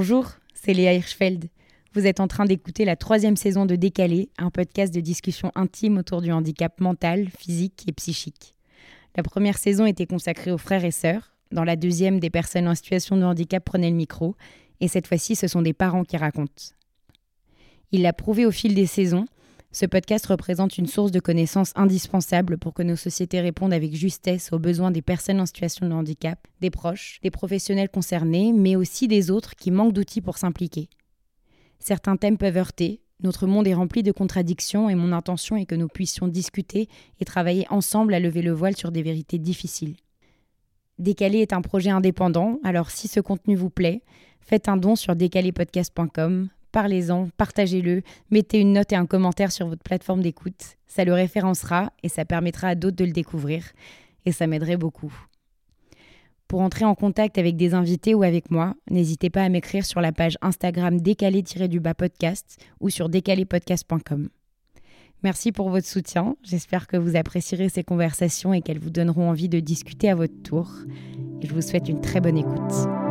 Bonjour, c'est Léa Hirschfeld. Vous êtes en train d'écouter la troisième saison de Décalé, un podcast de discussion intime autour du handicap mental, physique et psychique. La première saison était consacrée aux frères et sœurs. Dans la deuxième, des personnes en situation de handicap prenaient le micro. Et cette fois-ci, ce sont des parents qui racontent. Il l'a prouvé au fil des saisons, ce podcast représente une source de connaissances indispensable pour que nos sociétés répondent avec justesse aux besoins des personnes en situation de handicap, des proches, des professionnels concernés, mais aussi des autres qui manquent d'outils pour s'impliquer. Certains thèmes peuvent heurter, notre monde est rempli de contradictions et mon intention est que nous puissions discuter et travailler ensemble à lever le voile sur des vérités difficiles. Décalé est un projet indépendant, alors si ce contenu vous plaît, faites un don sur décalépodcast.com, parlez-en, partagez-le, mettez une note et un commentaire sur votre plateforme d'écoute. Ça le référencera et ça permettra à d'autres de le découvrir. Et ça m'aiderait beaucoup. Pour entrer en contact avec des invités ou avec moi, n'hésitez pas à m'écrire sur la page Instagram décalé-du-bas podcast ou sur décalépodcast.com. Merci pour votre soutien. J'espère que vous apprécierez ces conversations et qu'elles vous donneront envie de discuter à votre tour. Et je vous souhaite une très bonne écoute.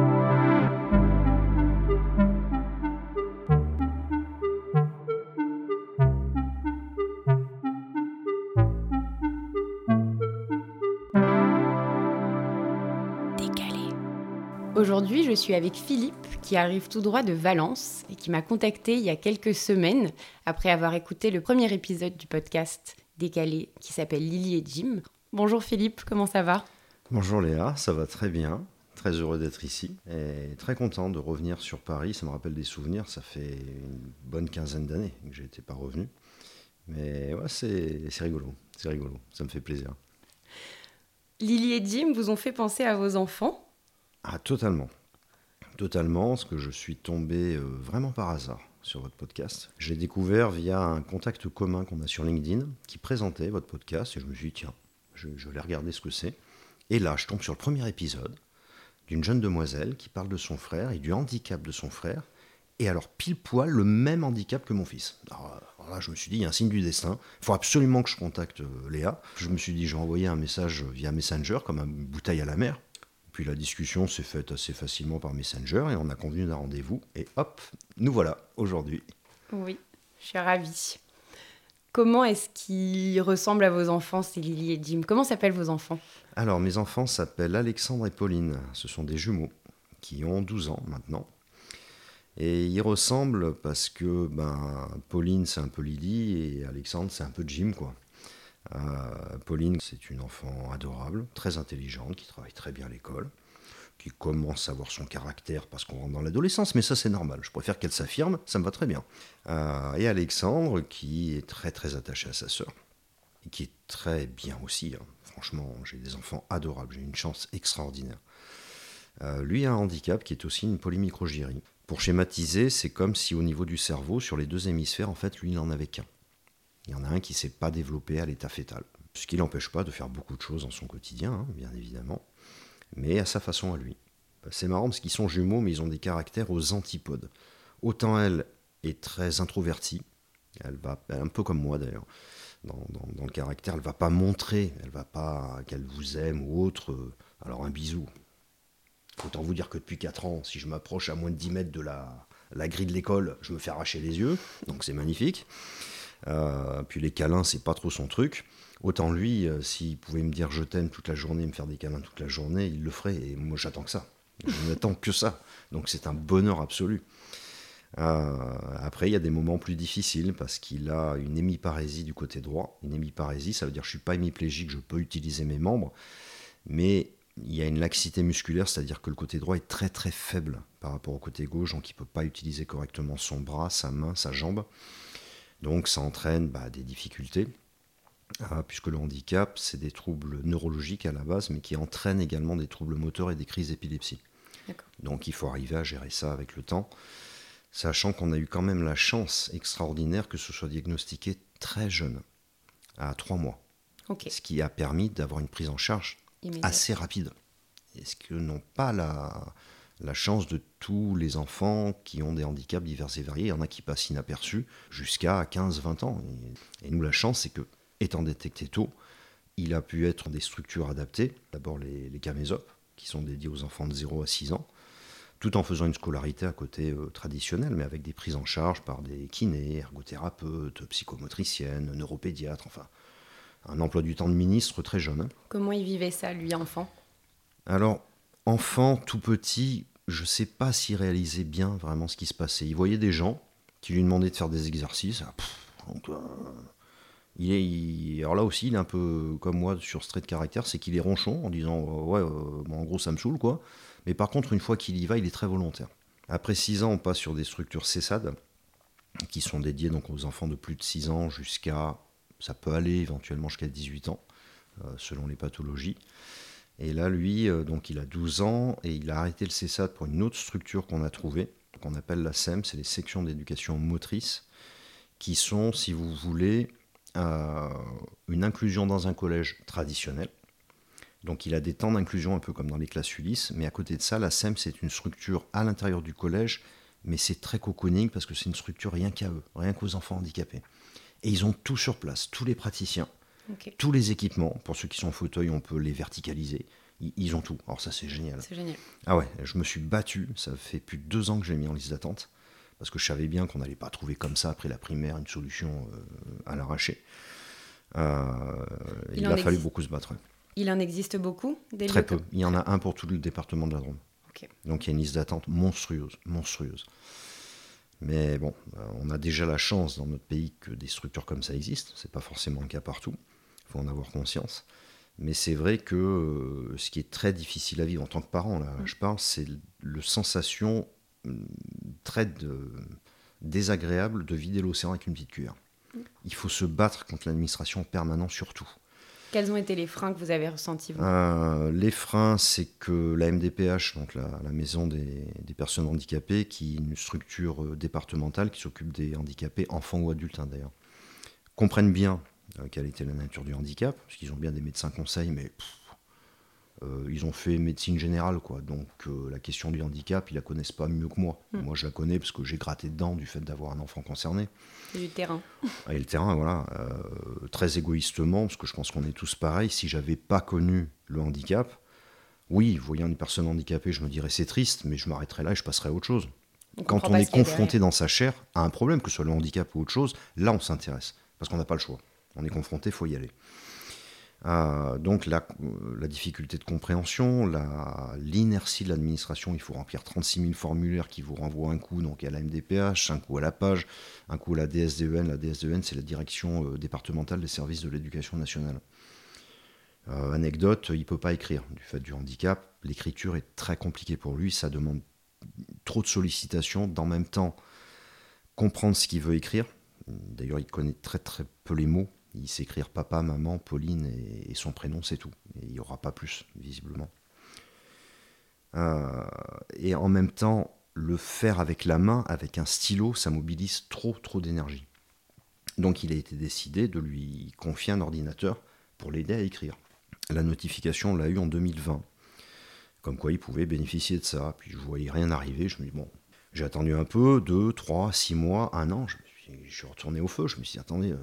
Aujourd'hui, je suis avec Philippe qui arrive tout droit de Valence et qui m'a contacté il y a quelques semaines après avoir écouté le premier épisode du podcast Décalé qui s'appelle Lily et Jim. Bonjour Philippe, comment ça va? Bonjour Léa, ça va très bien. Très heureux d'être ici et très content de revenir sur Paris. Ça me rappelle des souvenirs. Ça fait une bonne quinzaine d'années que je n'étais pas revenu. Mais ouais, c'est rigolo. C'est rigolo. Ça me fait plaisir. Lily et Jim vous ont fait penser à vos enfants? Ah, totalement. Totalement, parce que je suis tombé euh, vraiment par hasard sur votre podcast. Je l'ai découvert via un contact commun qu'on a sur LinkedIn qui présentait votre podcast et je me suis dit, tiens, je, vais regarder ce que c'est. Et là, je tombe sur le premier épisode d'une jeune demoiselle qui parle de son frère et du handicap de son frère. Et alors, pile poil, le même handicap que mon fils. Alors, là, je me suis dit, il y a un signe du destin. Il faut absolument que je contacte euh, Léa. Je me suis dit, je vais envoyer un message via Messenger, comme une bouteille à la mer. Puis la discussion s'est faite assez facilement par Messenger et on a convenu d'un rendez-vous. Et hop, nous voilà aujourd'hui. Oui, je suis ravie. Comment est-ce qu'ils ressemblent à vos enfants, c'est Lily et Jim? Comment s'appellent vos enfants? Alors, mes enfants s'appellent Alexandre et Pauline. Ce sont des jumeaux qui ont 12 ans maintenant. Et ils ressemblent parce que ben, Pauline, c'est un peu Lily et Alexandre, c'est un peu Jim, quoi. Euh, Pauline, c'est une enfant adorable, très intelligente, qui travaille très bien à l'école, qui commence à avoir son caractère parce qu'on rentre dans l'adolescence, mais ça c'est normal. Je préfère qu'elle s'affirme, ça me va très bien. Euh, et Alexandre, qui est très très attaché à sa sœur, qui est très bien aussi. Hein. Franchement, j'ai des enfants adorables, j'ai une chance extraordinaire. Euh, lui a un handicap qui est aussi une polymicrogyrie. Pour schématiser, c'est comme si au niveau du cerveau, sur les deux hémisphères, en fait, lui, n'en avait qu'un. Il y en a un qui ne s'est pas développé à l'état fœtal. Ce qui n'empêche pas de faire beaucoup de choses dans son quotidien, hein, bien évidemment, mais à sa façon à lui. C'est marrant parce qu'ils sont jumeaux, mais ils ont des caractères aux antipodes. Autant elle est très introvertie, elle va un peu comme moi d'ailleurs. Dans, le caractère, elle va pas montrer, elle va pas qu'elle vous aime ou autre. Alors un bisou. Autant vous dire que depuis 4 ans, si je m'approche à moins de 10 mètres de la, la grille de l'école, je me fais arracher les yeux, donc c'est magnifique. Euh, puis les câlins, c'est pas trop son truc. Autant lui, euh, s'il pouvait me dire je t'aime toute la journée, me faire des câlins toute la journée, il le ferait. Et moi, j'attends que ça. Je n'attends que ça. Donc c'est un bonheur absolu. Euh, après, il y a des moments plus difficiles parce qu'il a une hémiparésie du côté droit. Une hémiparésie, ça veut dire que je suis pas hémiplégique, je peux utiliser mes membres, mais il y a une laxité musculaire, c'est-à-dire que le côté droit est très très faible par rapport au côté gauche, donc il ne peut pas utiliser correctement son bras, sa main, sa jambe. Donc ça entraîne bah, des difficultés, ah, puisque le handicap, c'est des troubles neurologiques à la base, mais qui entraînent également des troubles moteurs et des crises d'épilepsie. Donc il faut arriver à gérer ça avec le temps, sachant qu'on a eu quand même la chance extraordinaire que ce soit diagnostiqué très jeune, à trois mois. Ce qui a permis d'avoir une prise en charge assez rapide. est ce que n'ont pas la, la chance de tous les enfants qui ont des handicaps divers et variés. Il y en a qui passent inaperçus jusqu'à 15-20 ans. Et, nous, la chance, c'est que, étant détecté tôt, il a pu être dans des structures adaptées. D'abord les, les camésopes, qui sont dédiés aux enfants de 0 à 6 ans. tout en faisant une scolarité à côté euh, traditionnelle, mais avec des prises en charge par des kinés, ergothérapeutes, psychomotriciennes, neuropédiatres, enfin, un emploi du temps de ministre très jeune. hein. Comment il vivait ça, lui, enfant? Alors, enfant, tout petit, je ne sais pas s'il réalisait bien vraiment ce qui se passait. Il voyait des gens qui lui demandaient de faire des exercices. Ah, euh, il est, alors là aussi, il est un peu comme moi sur ce trait de caractère, c'est qu'il est ronchon en disant euh, ouais, euh, en gros ça me saoule quoi. Mais par contre, une fois qu'il y va, il est très volontaire. Après 6 ans, on passe sur des structures CESAD qui sont dédiées donc aux enfants de plus de 6 ans jusqu'à, ça peut aller éventuellement jusqu'à 18 ans, selon les pathologies. Et là, lui, euh, donc il a 12 ans et il a arrêté le CESAD pour une autre structure qu'on a trouvée, qu'on appelle la SEM, c'est les sections d'éducation motrice, qui sont, si vous voulez, euh, une inclusion dans un collège traditionnel. Donc il a des temps d'inclusion un peu comme dans les classes Ulysse, mais à côté de ça, la SEM, c'est une structure à l'intérieur du collège, mais c'est très cocooning parce que c'est une structure rien qu'à eux, rien qu'aux enfants handicapés. Et ils ont tout sur place, tous les praticiens, Tous les équipements. Pour ceux qui sont en fauteuil, on peut les verticaliser. Ils- ont tout. Alors ça, c'est génial. c'est génial. Ah ouais, je me suis battu. Ça fait plus de deux ans que j'ai mis en liste d'attente. Parce que je savais bien qu'on n'allait pas trouver comme ça, après la primaire, une solution euh, à l'arraché. Euh, Il a fallu beaucoup se battre. Il en existe beaucoup des Très peu. Il y en a un pour tout le département de la Drôme. Donc il y a une liste d'attente monstrueuse, monstrueuse. Mais bon, euh, on a déjà la chance dans notre pays que des structures comme ça existent. C'est pas forcément le cas partout. Il faut en avoir conscience. Mais c'est vrai que euh, ce qui est très difficile à vivre en tant que parent, là, je parle, c'est le, sensation hum, très de- désagréable de vider l'océan avec une petite cuillère. Il faut se battre contre l'administration permanente surtout. Quels ont été les freins que vous avez ressentis vous? Euh, les freins, c'est que la MDPH, donc la, la maison des, des personnes handicapées, qui est une structure euh, départementale qui s'occupe des handicapés, enfants ou adultes hein, d'ailleurs, comprennent bien euh, quelle était la nature du handicap, parce qu'ils ont bien des médecins conseils, mais pff, euh, ils ont fait médecine générale, quoi. Donc euh, la question du handicap, ils la connaissent pas mieux que moi. Mm. Moi, je la connais parce que j'ai gratté dedans du fait d'avoir un enfant concerné. C'est du terrain. Et le terrain, voilà, euh, très égoïstement, parce que je pense qu'on est tous pareils, si j'avais pas connu le handicap, oui, voyant une personne handicapée, je me dirais c'est triste, mais je m'arrêterais là et je passerais à autre chose. Quand on est confronté dans sa chair à un problème, que ce soit le handicap ou autre chose, là on s'intéresse, parce qu'on n'a pas le choix. On est confronté, il faut y aller. Euh, donc la, la difficulté de compréhension, l'inertie de l'administration, il faut remplir 36 000 formulaires qui vous renvoient un coup donc à la MDPH, un coup à la page, un coup à la DSDEN. La DSDEN, c'est la direction euh, départementale des services de l'éducation nationale. Euh, anecdote, il ne peut pas écrire du fait du handicap. L'écriture est très compliquée pour lui, ça demande trop de sollicitations. D'en même temps, comprendre ce qu'il veut écrire. D'ailleurs, il connaît très très peu les mots. Il sait écrire papa, maman, Pauline et, son prénom, c'est tout. Et il n'y aura pas plus, visiblement. Euh, et en même temps, le faire avec la main, avec un stylo, ça mobilise trop trop d'énergie. Donc il a été décidé de lui confier un ordinateur pour l'aider à écrire. La notification, on l'a eu en 2020. Comme quoi il pouvait bénéficier de ça. Puis je voyais rien arriver. Je me dis, bon, j'ai attendu un peu, deux, trois, six mois, un an. Je, je suis retourné au feu. Je me suis dit, attendez, euh,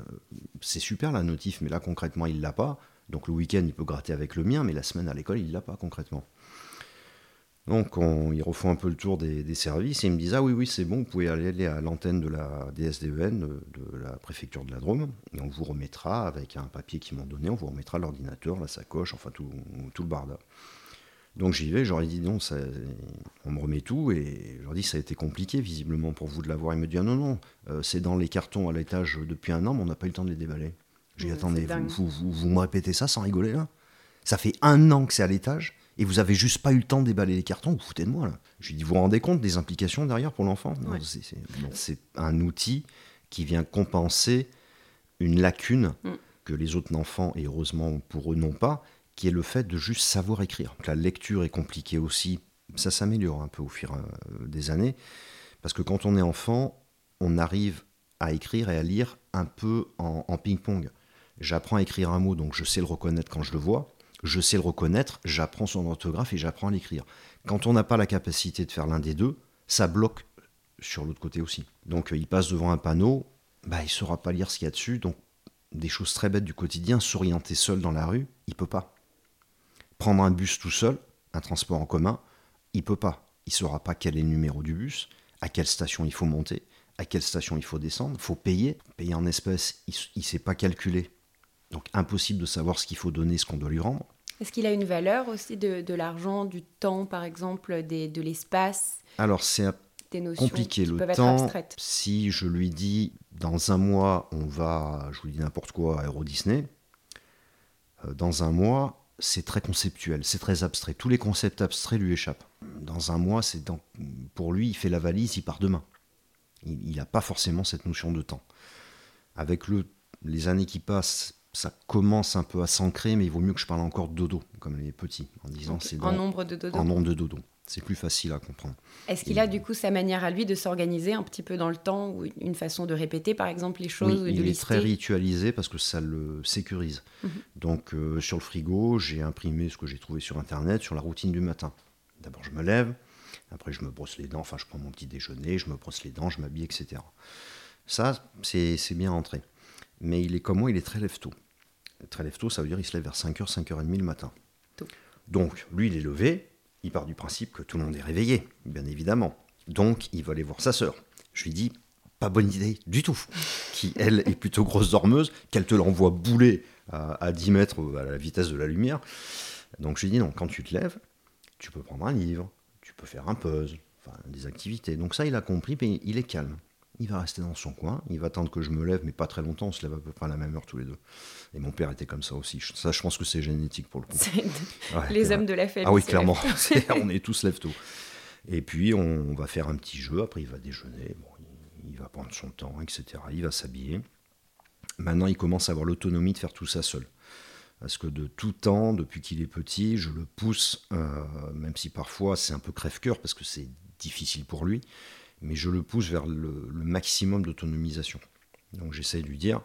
c'est super la notif, mais là concrètement, il l'a pas. Donc le week-end, il peut gratter avec le mien, mais la semaine à l'école, il l'a pas concrètement. Donc on, ils refont un peu le tour des, services et ils me disent Ah oui, oui, c'est bon, vous pouvez aller, à l'antenne de la DSDEN, de, de la préfecture de la Drôme, et on vous remettra avec un papier qu'ils m'ont donné, on vous remettra l'ordinateur, la sacoche, enfin tout, tout le barda. Donc j'y vais, j'aurais dit non, ça, on me remet tout, et je leur dis ça a été compliqué visiblement pour vous de l'avoir. Il me dit ah non, non, euh, c'est dans les cartons à l'étage depuis un an, mais on n'a pas eu le temps de les déballer. J'ai dit Ouais, attendez, vous, vous, vous, vous me répétez ça sans rigoler là? Ça fait un an que c'est à l'étage et vous avez juste pas eu le temps de déballer les cartons, vous vous foutez de moi là. Je lui dis, vous vous rendez compte des implications derrière pour l'enfant? Non, Ouais. c'est- C'est bon, c'est un outil qui vient compenser une lacune Mm. que les autres enfants, et heureusement pour eux, n'ont pas, qui est le fait de juste savoir écrire. La lecture est compliquée aussi, ça s'améliore un peu au fur à- des années, parce que quand on est enfant, on arrive à écrire et à lire un peu en, en ping-pong. J'apprends à écrire un mot, donc je sais le reconnaître quand je le vois. Je sais le reconnaître, j'apprends son orthographe et j'apprends à l'écrire. Quand on n'a pas la capacité de faire l'un des deux, ça bloque sur l'autre côté aussi. Donc euh, il passe devant un panneau, bah, il ne saura pas lire ce qu'il y a dessus, donc des choses très bêtes du quotidien, s'orienter seul dans la rue, il peut pas. Prendre un bus tout seul, un transport en commun, il peut pas. il saura pas quel est le numéro du bus, à quelle station il faut monter, à quelle station il faut descendre, il faut payer, payer en espèces, il ne sait pas calculer. Donc impossible de savoir ce qu'il faut donner, ce qu'on doit lui rendre. Est-ce qu'il a une valeur aussi de, l'argent, du temps par exemple, de l'espace? Alors c'est compliqué le temps. Si je lui dis dans un mois on va, je vous dis n'importe quoi à Euro Disney, euh, dans un mois c'est très conceptuel, c'est très abstrait. Tous les concepts abstraits lui échappent. Dans un mois, c'est pour lui, il fait la valise, il part demain. Il n'a pas forcément cette notion de temps. Avec le, les années qui passent, ça commence un peu à s'ancrer, mais il vaut mieux que je parle encore de dodo, comme les petits, en disant c'est en nombre de dodo. En nombre de dodo. C'est plus facile à comprendre. Est-ce qu'il a du coup sa manière à lui de s'organiser un petit peu dans le temps ou une façon de répéter par exemple les choses oui, Il est très ritualisé parce que ça le sécurise. Mhm. Donc euh, sur le frigo, j'ai imprimé ce que j'ai trouvé sur internet sur la routine du matin. D'abord je me lève, après je me brosse les dents, enfin je prends mon petit déjeuner, je me brosse les dents, je m'habille, etc. Ça, c'est bien rentré. Mais il est comme moi, il est très lève-tôt. Très lève-tôt, ça veut dire qu'il se lève vers 5h, 5h30 le matin. Donc, lui, il est levé, il part du principe que tout le monde est réveillé, bien évidemment. Donc, il va aller voir sa sœur. Je lui dis, pas bonne idée du tout. Qui, elle, est plutôt grosse dormeuse, qu'elle te l'envoie bouler à, 10 mètres à la vitesse de la lumière. Donc, je lui dis, non, quand tu te lèves, tu peux prendre un livre, tu peux faire un puzzle, enfin, des activités. Donc, ça, il a compris, mais il est calme. Il va rester dans son coin, il va attendre que je me lève, mais pas très longtemps, on se lève à peu près à la même heure tous les deux. Et mon père était comme ça aussi. Ça, je pense que c'est génétique pour le coup. les hommes de la famille. Ah oui, clairement. on est tous lève tôt. Et puis, on va faire un petit jeu. Après, il va déjeuner. Bon, il, va prendre son temps, etc. Il va s'habiller. Maintenant, il commence à avoir l'autonomie de faire tout ça seul. Parce que de tout temps, depuis qu'il est petit, je le pousse, euh, même si parfois c'est un peu crève-cœur, parce que c'est difficile pour lui mais je le pousse vers le, maximum d'autonomisation. Donc j'essaie de lui dire,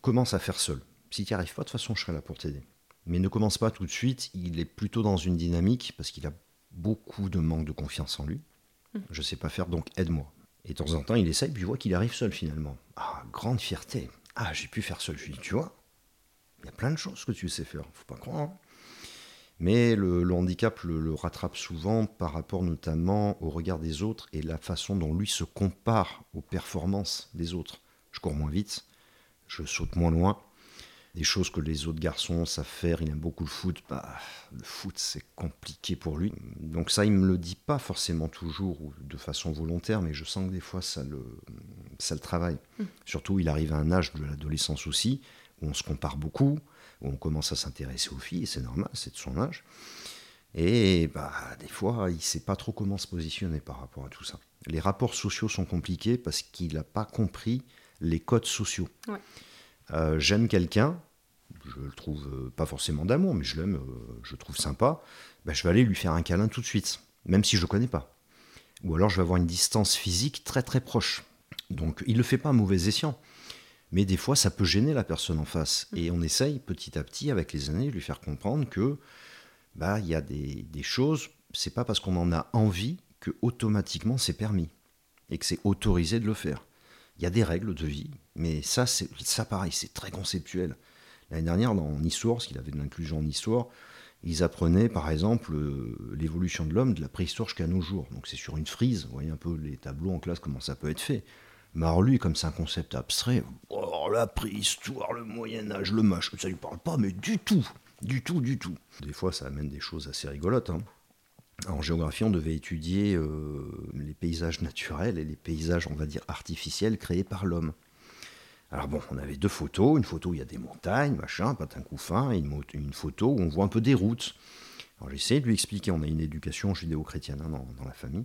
commence à faire seul. Si tu n'y arrives pas, de toute façon, je serai là pour t'aider. Mais ne commence pas tout de suite, il est plutôt dans une dynamique, parce qu'il a beaucoup de manque de confiance en lui. Mmh. Je ne sais pas faire, donc aide-moi. Et de temps en temps, il essaye, puis je vois qu'il arrive seul finalement. Ah, grande fierté. Ah, j'ai pu faire seul. Je lui dis, tu vois, il y a plein de choses que tu sais faire, faut pas croire. Hein. Mais le, handicap le, rattrape souvent par rapport notamment au regard des autres et la façon dont lui se compare aux performances des autres. Je cours moins vite, je saute moins loin. Des choses que les autres garçons savent faire, il aime beaucoup le foot. Bah, le foot, c'est compliqué pour lui. Donc ça, il me le dit pas forcément toujours ou de façon volontaire, mais je sens que des fois, ça le, ça le travaille. Mmh. Surtout, il arrive à un âge de l'adolescence aussi, où on se compare beaucoup, on commence à s'intéresser aux filles, c'est normal, c'est de son âge. Et bah, des fois, il ne sait pas trop comment se positionner par rapport à tout ça. Les rapports sociaux sont compliqués parce qu'il n'a pas compris les codes sociaux. Euh, j'aime quelqu'un, je le trouve euh, pas forcément d'amour, mais je l'aime, euh, je le trouve sympa, bah, je vais aller lui faire un câlin tout de suite, même si je ne connais pas. Ou alors je vais avoir une distance physique très très proche. Donc il ne le fait pas à mauvais escient. Mais des fois, ça peut gêner la personne en face. Et on essaye petit à petit, avec les années, de lui faire comprendre que bah il y a des, des choses, c'est pas parce qu'on en a envie que automatiquement c'est permis et que c'est autorisé de le faire. Il y a des règles de vie, mais ça, c'est ça pareil, c'est très conceptuel. L'année dernière, en histoire, parce qu'il avait de l'inclusion en histoire, ils apprenaient par exemple euh, l'évolution de l'homme de la préhistoire jusqu'à nos jours. Donc c'est sur une frise, vous voyez un peu les tableaux en classe, comment ça peut être fait. Mais lui, comme c'est un concept abstrait, oh, la préhistoire, le Moyen-Âge, le match, ça lui parle pas, mais du tout, du tout, du tout. Des fois, ça amène des choses assez rigolotes. Hein. En géographie, on devait étudier euh, les paysages naturels et les paysages, on va dire, artificiels créés par l'homme. Alors bon, on avait deux photos, une photo où il y a des montagnes, machin, patin couffin, et une, photo où on voit un peu des routes. Alors j'essaie de lui expliquer, on a une éducation judéo-chrétienne hein, dans, la famille.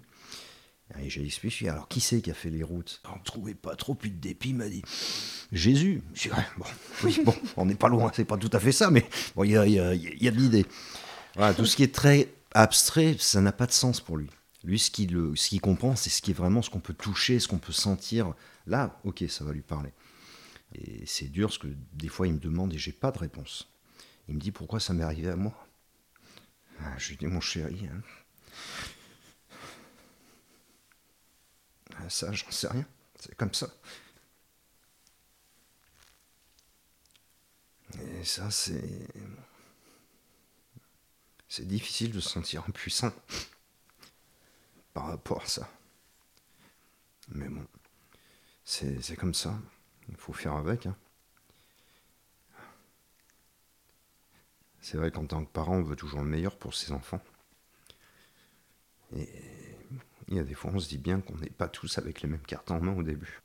Et j'ai expliqué, alors qui c'est qui a fait les routes? On ne trouvait pas trop plus de dépit, il m'a dit Jésus. Je bon, oui, bon, on n'est pas loin, c'est pas tout à fait ça, mais bon, il y a, de l'idée. Voilà, tout ce qui est très abstrait, ça n'a pas de sens pour lui. Lui, ce qu'il comprend, c'est ce qui est vraiment ce qu'on peut toucher, ce qu'on peut sentir. Là, ok, ça va lui parler. Et c'est dur parce que des fois, il me demande et j'ai pas de réponse. Il me dit pourquoi ça m'est arrivé à moi? Ah, je lui dis mon chéri, hein, Ah, ça, j'en sais rien. C'est comme ça. Et ça, c'est. C'est difficile de se sentir impuissant. par rapport à ça. Mais bon, c'est comme ça. Il faut faire avec. Hein. C'est vrai qu'en tant que parent, on veut toujours le meilleur pour ses enfants. Et il y a des fois, on se dit bien qu'on n'est pas tous avec les mêmes cartes en main au début.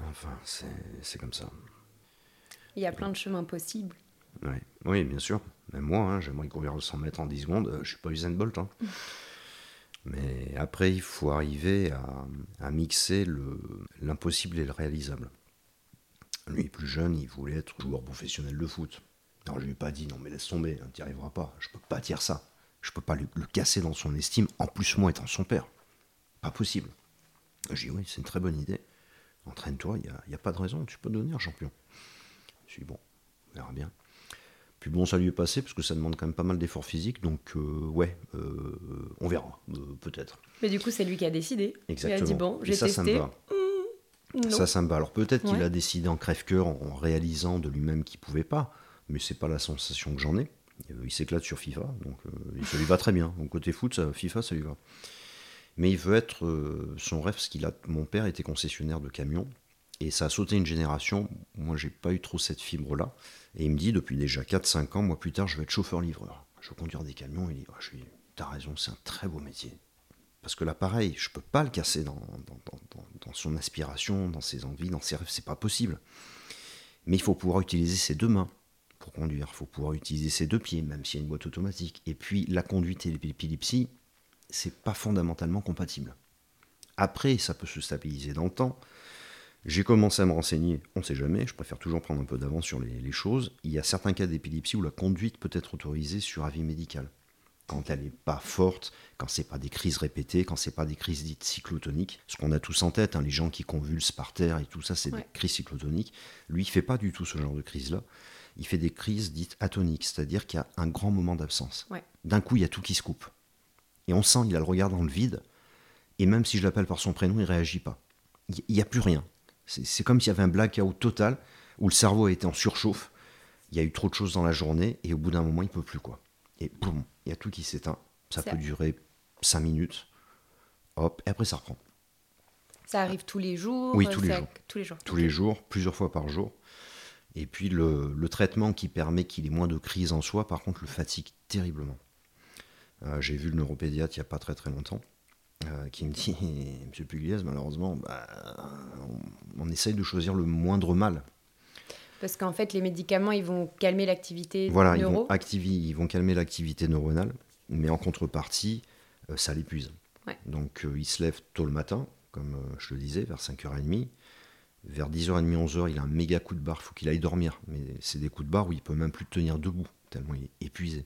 Enfin, c'est comme ça. Il y a plein de chemins possibles. Oui, bien sûr. Même moi, hein, j'aimerais courir le 100 mètres en 10 secondes. Je suis pas Usain Bolt. Hein. Mais après, il faut arriver à, mixer l'impossible et le réalisable. Lui, plus jeune, il voulait être joueur professionnel de foot. Alors je lui ai pas dit non mais laisse tomber, hein, tu n'y arriveras pas. Je peux pas dire ça. Je peux pas le, casser dans son estime. En plus moi étant son père, pas possible. J'ai dit oui, c'est une très bonne idée. Entraîne-toi, il n'y a, a, pas de raison, tu peux devenir champion. Je suis bon, on verra bien. Puis bon, ça lui est passé parce que ça demande quand même pas mal d'efforts physiques, donc euh, ouais, euh, on verra, euh, peut-être. Mais du coup, c'est lui qui a décidé. Exactement. Il a dit bon, j'ai testé. Ça, ça me va. Mmh, ça, ça me va. Alors peut-être qu'il a décidé en crève-cœur en, réalisant de lui-même qu'il pouvait pas, mais c'est pas la sensation que j'en ai. Il s'éclate sur FIFA, donc ça lui va très bien. Donc côté foot, ça, FIFA, ça lui va. Mais il veut être son rêve, parce qu'il a. Mon père était concessionnaire de camions, et ça a sauté une génération. Moi, j'ai pas eu trop cette fibre-là. Et il me dit, depuis déjà 4-5 ans, moi plus tard, je vais être chauffeur-livreur. Je vais conduire des camions. Il dit, oh, je lui t'as raison, c'est un très beau métier. Parce que là, pareil, je peux pas le casser dans, dans, son aspiration, dans ses envies, dans ses rêves, c'est pas possible. Mais il faut pouvoir utiliser ses deux mains pour conduire. Il faut pouvoir utiliser ses deux pieds, même s'il y a une boîte automatique. Et puis, la conduite et l'épilepsie, c'est pas fondamentalement compatible. Après, ça peut se stabiliser dans le temps. J'ai commencé à me renseigner, on ne sait jamais, je préfère toujours prendre un peu d'avance sur les, choses. Il y a certains cas d'épilepsie où la conduite peut être autorisée sur avis médical. Quand elle n'est pas forte, quand c'est pas des crises répétées, quand c'est pas des crises dites cyclotoniques, ce qu'on a tous en tête, hein, les gens qui convulsent par terre et tout ça, c'est des crises cyclotoniques. Lui, il fait pas du tout ce genre de crise-là. Il fait des crises dites atoniques, c'est-à-dire qu'il y a un grand moment d'absence. D'un coup, il y a tout qui se coupe. Et on sent, il a le regard dans le vide, et même si je l'appelle par son prénom, il réagit pas. Il n'y a plus rien. C'est comme s'il y avait un blackout total où le cerveau a été en surchauffe. Il y a eu trop de choses dans la journée et au bout d'un moment, il peut plus quoi. Et boum, il y a tout qui s'éteint. Ça, peut durer 5 minutes. Hop, et après ça reprend. Ça arrive tous les jours Oui, tous les, jours. tous les jours. Tous les jours, plusieurs fois par jour. Et puis le, traitement qui permet qu'il ait moins de crise en soi, par contre, le fatigue terriblement. Euh, j'ai vu le neuropédiatre il n'y a pas très très longtemps. Euh, qui me dit Monsieur Pugliese, malheureusement, bah, on, essaye de choisir le moindre mal. Parce qu'en fait, les médicaments, ils vont calmer l'activité voilà, neuro. Ils vont, ils vont calmer l'activité neuronale, mais en contrepartie, euh, ça l'épuise. Donc, euh, il se lève tôt le matin, comme je le disais, vers 5h30. Vers 10h30, 11h, il a un méga coup de barre, il faut qu'il aille dormir. Mais c'est des coups de barre où il peut même plus tenir debout, tellement il est épuisé.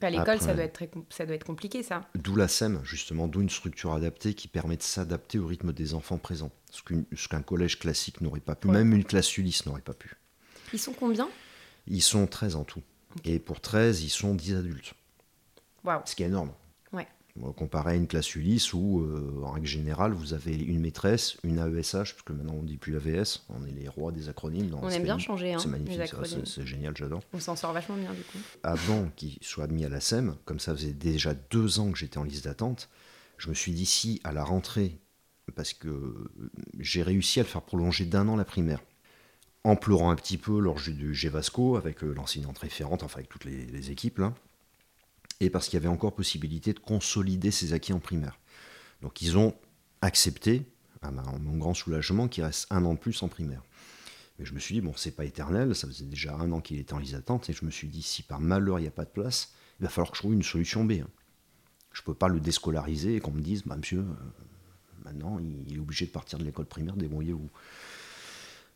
À l'école, ça, doit être ça doit être compliqué, ça. D'où la SEM, justement, d'où une structure adaptée qui permet de s'adapter au rythme des enfants présents. Ce qu'un collège classique n'aurait pas pu, même une classe Ulysse n'aurait pas pu. Ils sont combien? Ils sont 13 en tout. Et pour 13, ils sont 10 adultes. Ce qui est énorme. Comparé à une classe Ulysse où, euh, en règle générale, vous avez une maîtresse, une AESH, parce que maintenant on ne dit plus AVS, on est les rois des acronymes. on aime bien changer. Hein, c'est magnifique, c'est génial, j'adore. On s'en sort vachement bien du coup. Avant qu'il soit admis à la SEM, comme ça faisait déjà deux ans que j'étais en liste d'attente, je me suis dit si à la rentrée, parce que j'ai réussi à le faire prolonger d'un an la primaire, en pleurant un petit peu lors du Gévasco avec euh, l'enseignante référente, enfin avec toutes les, les équipes là et parce qu'il y avait encore possibilité de consolider ses acquis en primaire. Donc ils ont accepté, à mon grand soulagement, qu'il reste un an de plus en primaire. Mais je me suis dit, bon, c'est pas éternel, ça faisait déjà un an qu'il était en liste d'attente, et je me suis dit, si par malheur il n'y a pas de place, il va falloir que je trouve une solution B. Hein. Je ne peux pas le déscolariser et qu'on me dise, bah, monsieur, euh, maintenant il est obligé de partir de l'école primaire, débrouillez-vous.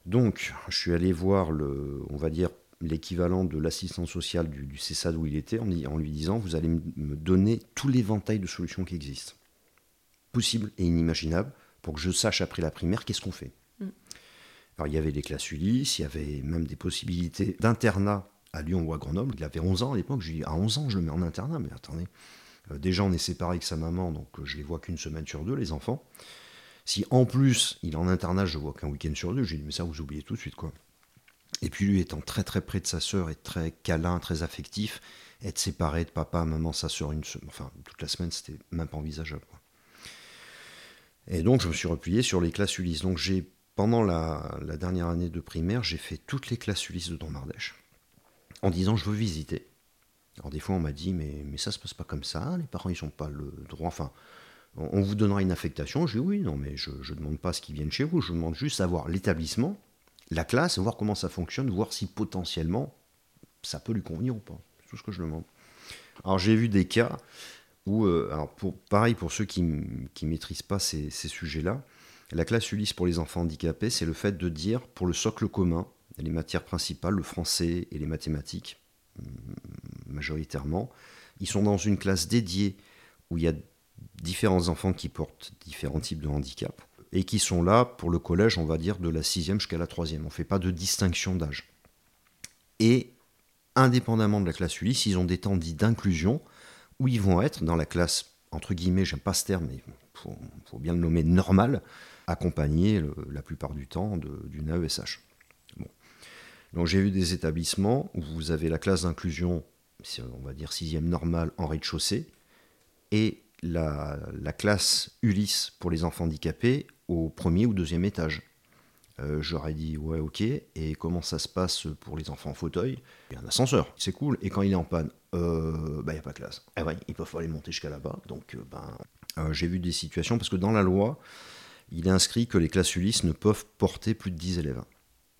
Donc, je suis allé voir le, on va dire, l'équivalent de l'assistance sociale du, du CESAD où il était, en, en, lui disant Vous allez me donner tout l'éventail de solutions qui existent, possibles et inimaginables, pour que je sache après la primaire qu'est-ce qu'on fait. Mm. Alors il y avait les classes Ulysse, il y avait même des possibilités d'internat à Lyon ou à Grenoble. Il avait 11 ans à l'époque, je lui dis À 11 ans, je le mets en internat, mais attendez. Euh, déjà, on est séparés avec sa maman, donc euh, je les vois qu'une semaine sur deux, les enfants. Si en plus il est en internat, je vois qu'un week-end sur deux, je lui dis Mais ça, vous oubliez tout de suite, quoi. Et puis lui étant très très près de sa sœur et très câlin, très affectif, être séparé de papa, maman, sa soeur, une enfin toute la semaine, c'était même pas envisageable. Et donc je me suis replié sur les classes Ulysse. Donc j'ai pendant la, dernière année de primaire, j'ai fait toutes les classes Ulysse de Domardèche en disant je veux visiter. Alors des fois on m'a dit mais, mais ça se passe pas comme ça, les parents ils n'ont pas le droit, enfin on vous donnera une affectation. Je dis oui, non mais je ne demande pas ce qu'ils viennent chez vous, je demande juste savoir l'établissement, la classe, voir comment ça fonctionne, voir si potentiellement ça peut lui convenir ou pas. C'est tout ce que je demande. Alors j'ai vu des cas où, euh, pour, pareil pour ceux qui ne maîtrisent pas ces, sujets-là, la classe Ulysse pour les enfants handicapés, c'est le fait de dire pour le socle commun, les matières principales, le français et les mathématiques, mm, majoritairement, ils sont dans une classe dédiée où il y a différents enfants qui portent différents types de handicap et qui sont là pour le collège, on va dire, de la sixième jusqu'à la troisième. On ne fait pas de distinction d'âge. Et indépendamment de la classe Ulysse, ils ont des temps dits d'inclusion où ils vont être dans la classe, entre guillemets, j'aime pas ce terme, mais il faut, bien le nommer, normal, accompagnés la plupart du temps d'une AESH. Bon. Donc j'ai vu des établissements où vous avez la classe d'inclusion, on va dire sixième normale en rez-de-chaussée, et la, la, classe Ulysse pour les enfants handicapés au premier ou deuxième étage. Euh, j'aurais dit ouais ok et comment ça se passe pour les enfants en fauteuil? Il y a un ascenseur, c'est cool. Et quand il est en panne, euh, bah il n'y a pas de classe. Eh ouais, ils peuvent aller monter jusqu'à là-bas. Donc euh, ben, j'ai vu des situations parce que dans la loi, il est inscrit que les classes Ulysse ne peuvent porter plus de 10 élèves.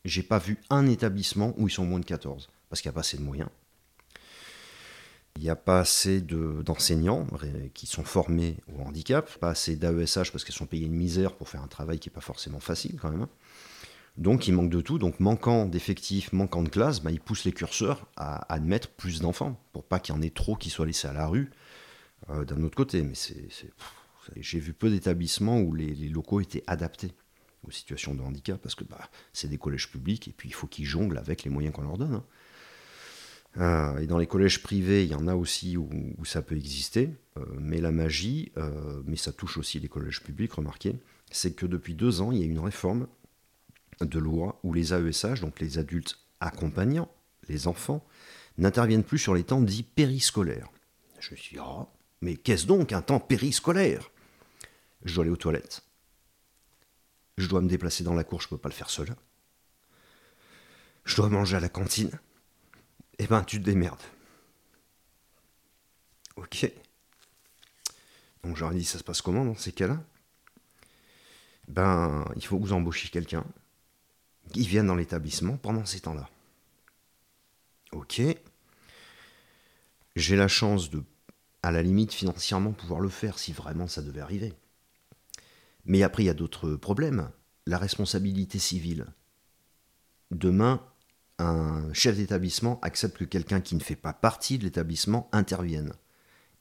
J'ai pas vu un établissement où ils sont moins de 14 parce qu'il n'y a pas assez de moyens. Il n'y a pas assez d'enseignants qui sont formés au handicap, pas assez d'AESH parce qu'ils sont payés une misère pour faire un travail qui n'est pas forcément facile quand même. Donc il manque de tout. Donc manquant d'effectifs, manquant de classes, bah, ils poussent les curseurs à admettre plus d'enfants pour pas qu'il y en ait trop qui soient laissés à la rue euh, d'un autre côté. Mais j'ai vu peu d'établissements où les, locaux étaient adaptés aux situations de handicap parce que bah, c'est des collèges publics et puis il faut qu'ils jonglent avec les moyens qu'on leur donne. Hein. Euh, et dans les collèges privés, il y en a aussi où, ça peut exister. Euh, mais la magie, mais ça touche aussi les collèges publics, remarquez, c'est que depuis deux ans, il y a une réforme de loi où les AESH, donc les adultes accompagnants, les enfants, n'interviennent plus sur les temps dits périscolaires. Je me suis dit, ah, mais qu'est-ce donc un temps périscolaire? Je dois aller aux toilettes. Je dois me déplacer dans la cour, je ne peux pas le faire seul. Je dois manger à la cantine. Eh ben, tu te démerdes. Ok. Donc j'aurais dit, ça se passe comment dans ces cas-là? Ben, il faut que vous embauchiez quelqu'un ils viennent dans l'établissement pendant ces temps-là. Ok. J'ai la chance de, à la limite financièrement, pouvoir le faire si vraiment ça devait arriver. Mais après, il y a d'autres problèmes. La responsabilité civile. Demain, un chef d'établissement accepte que quelqu'un qui ne fait pas partie de l'établissement intervienne.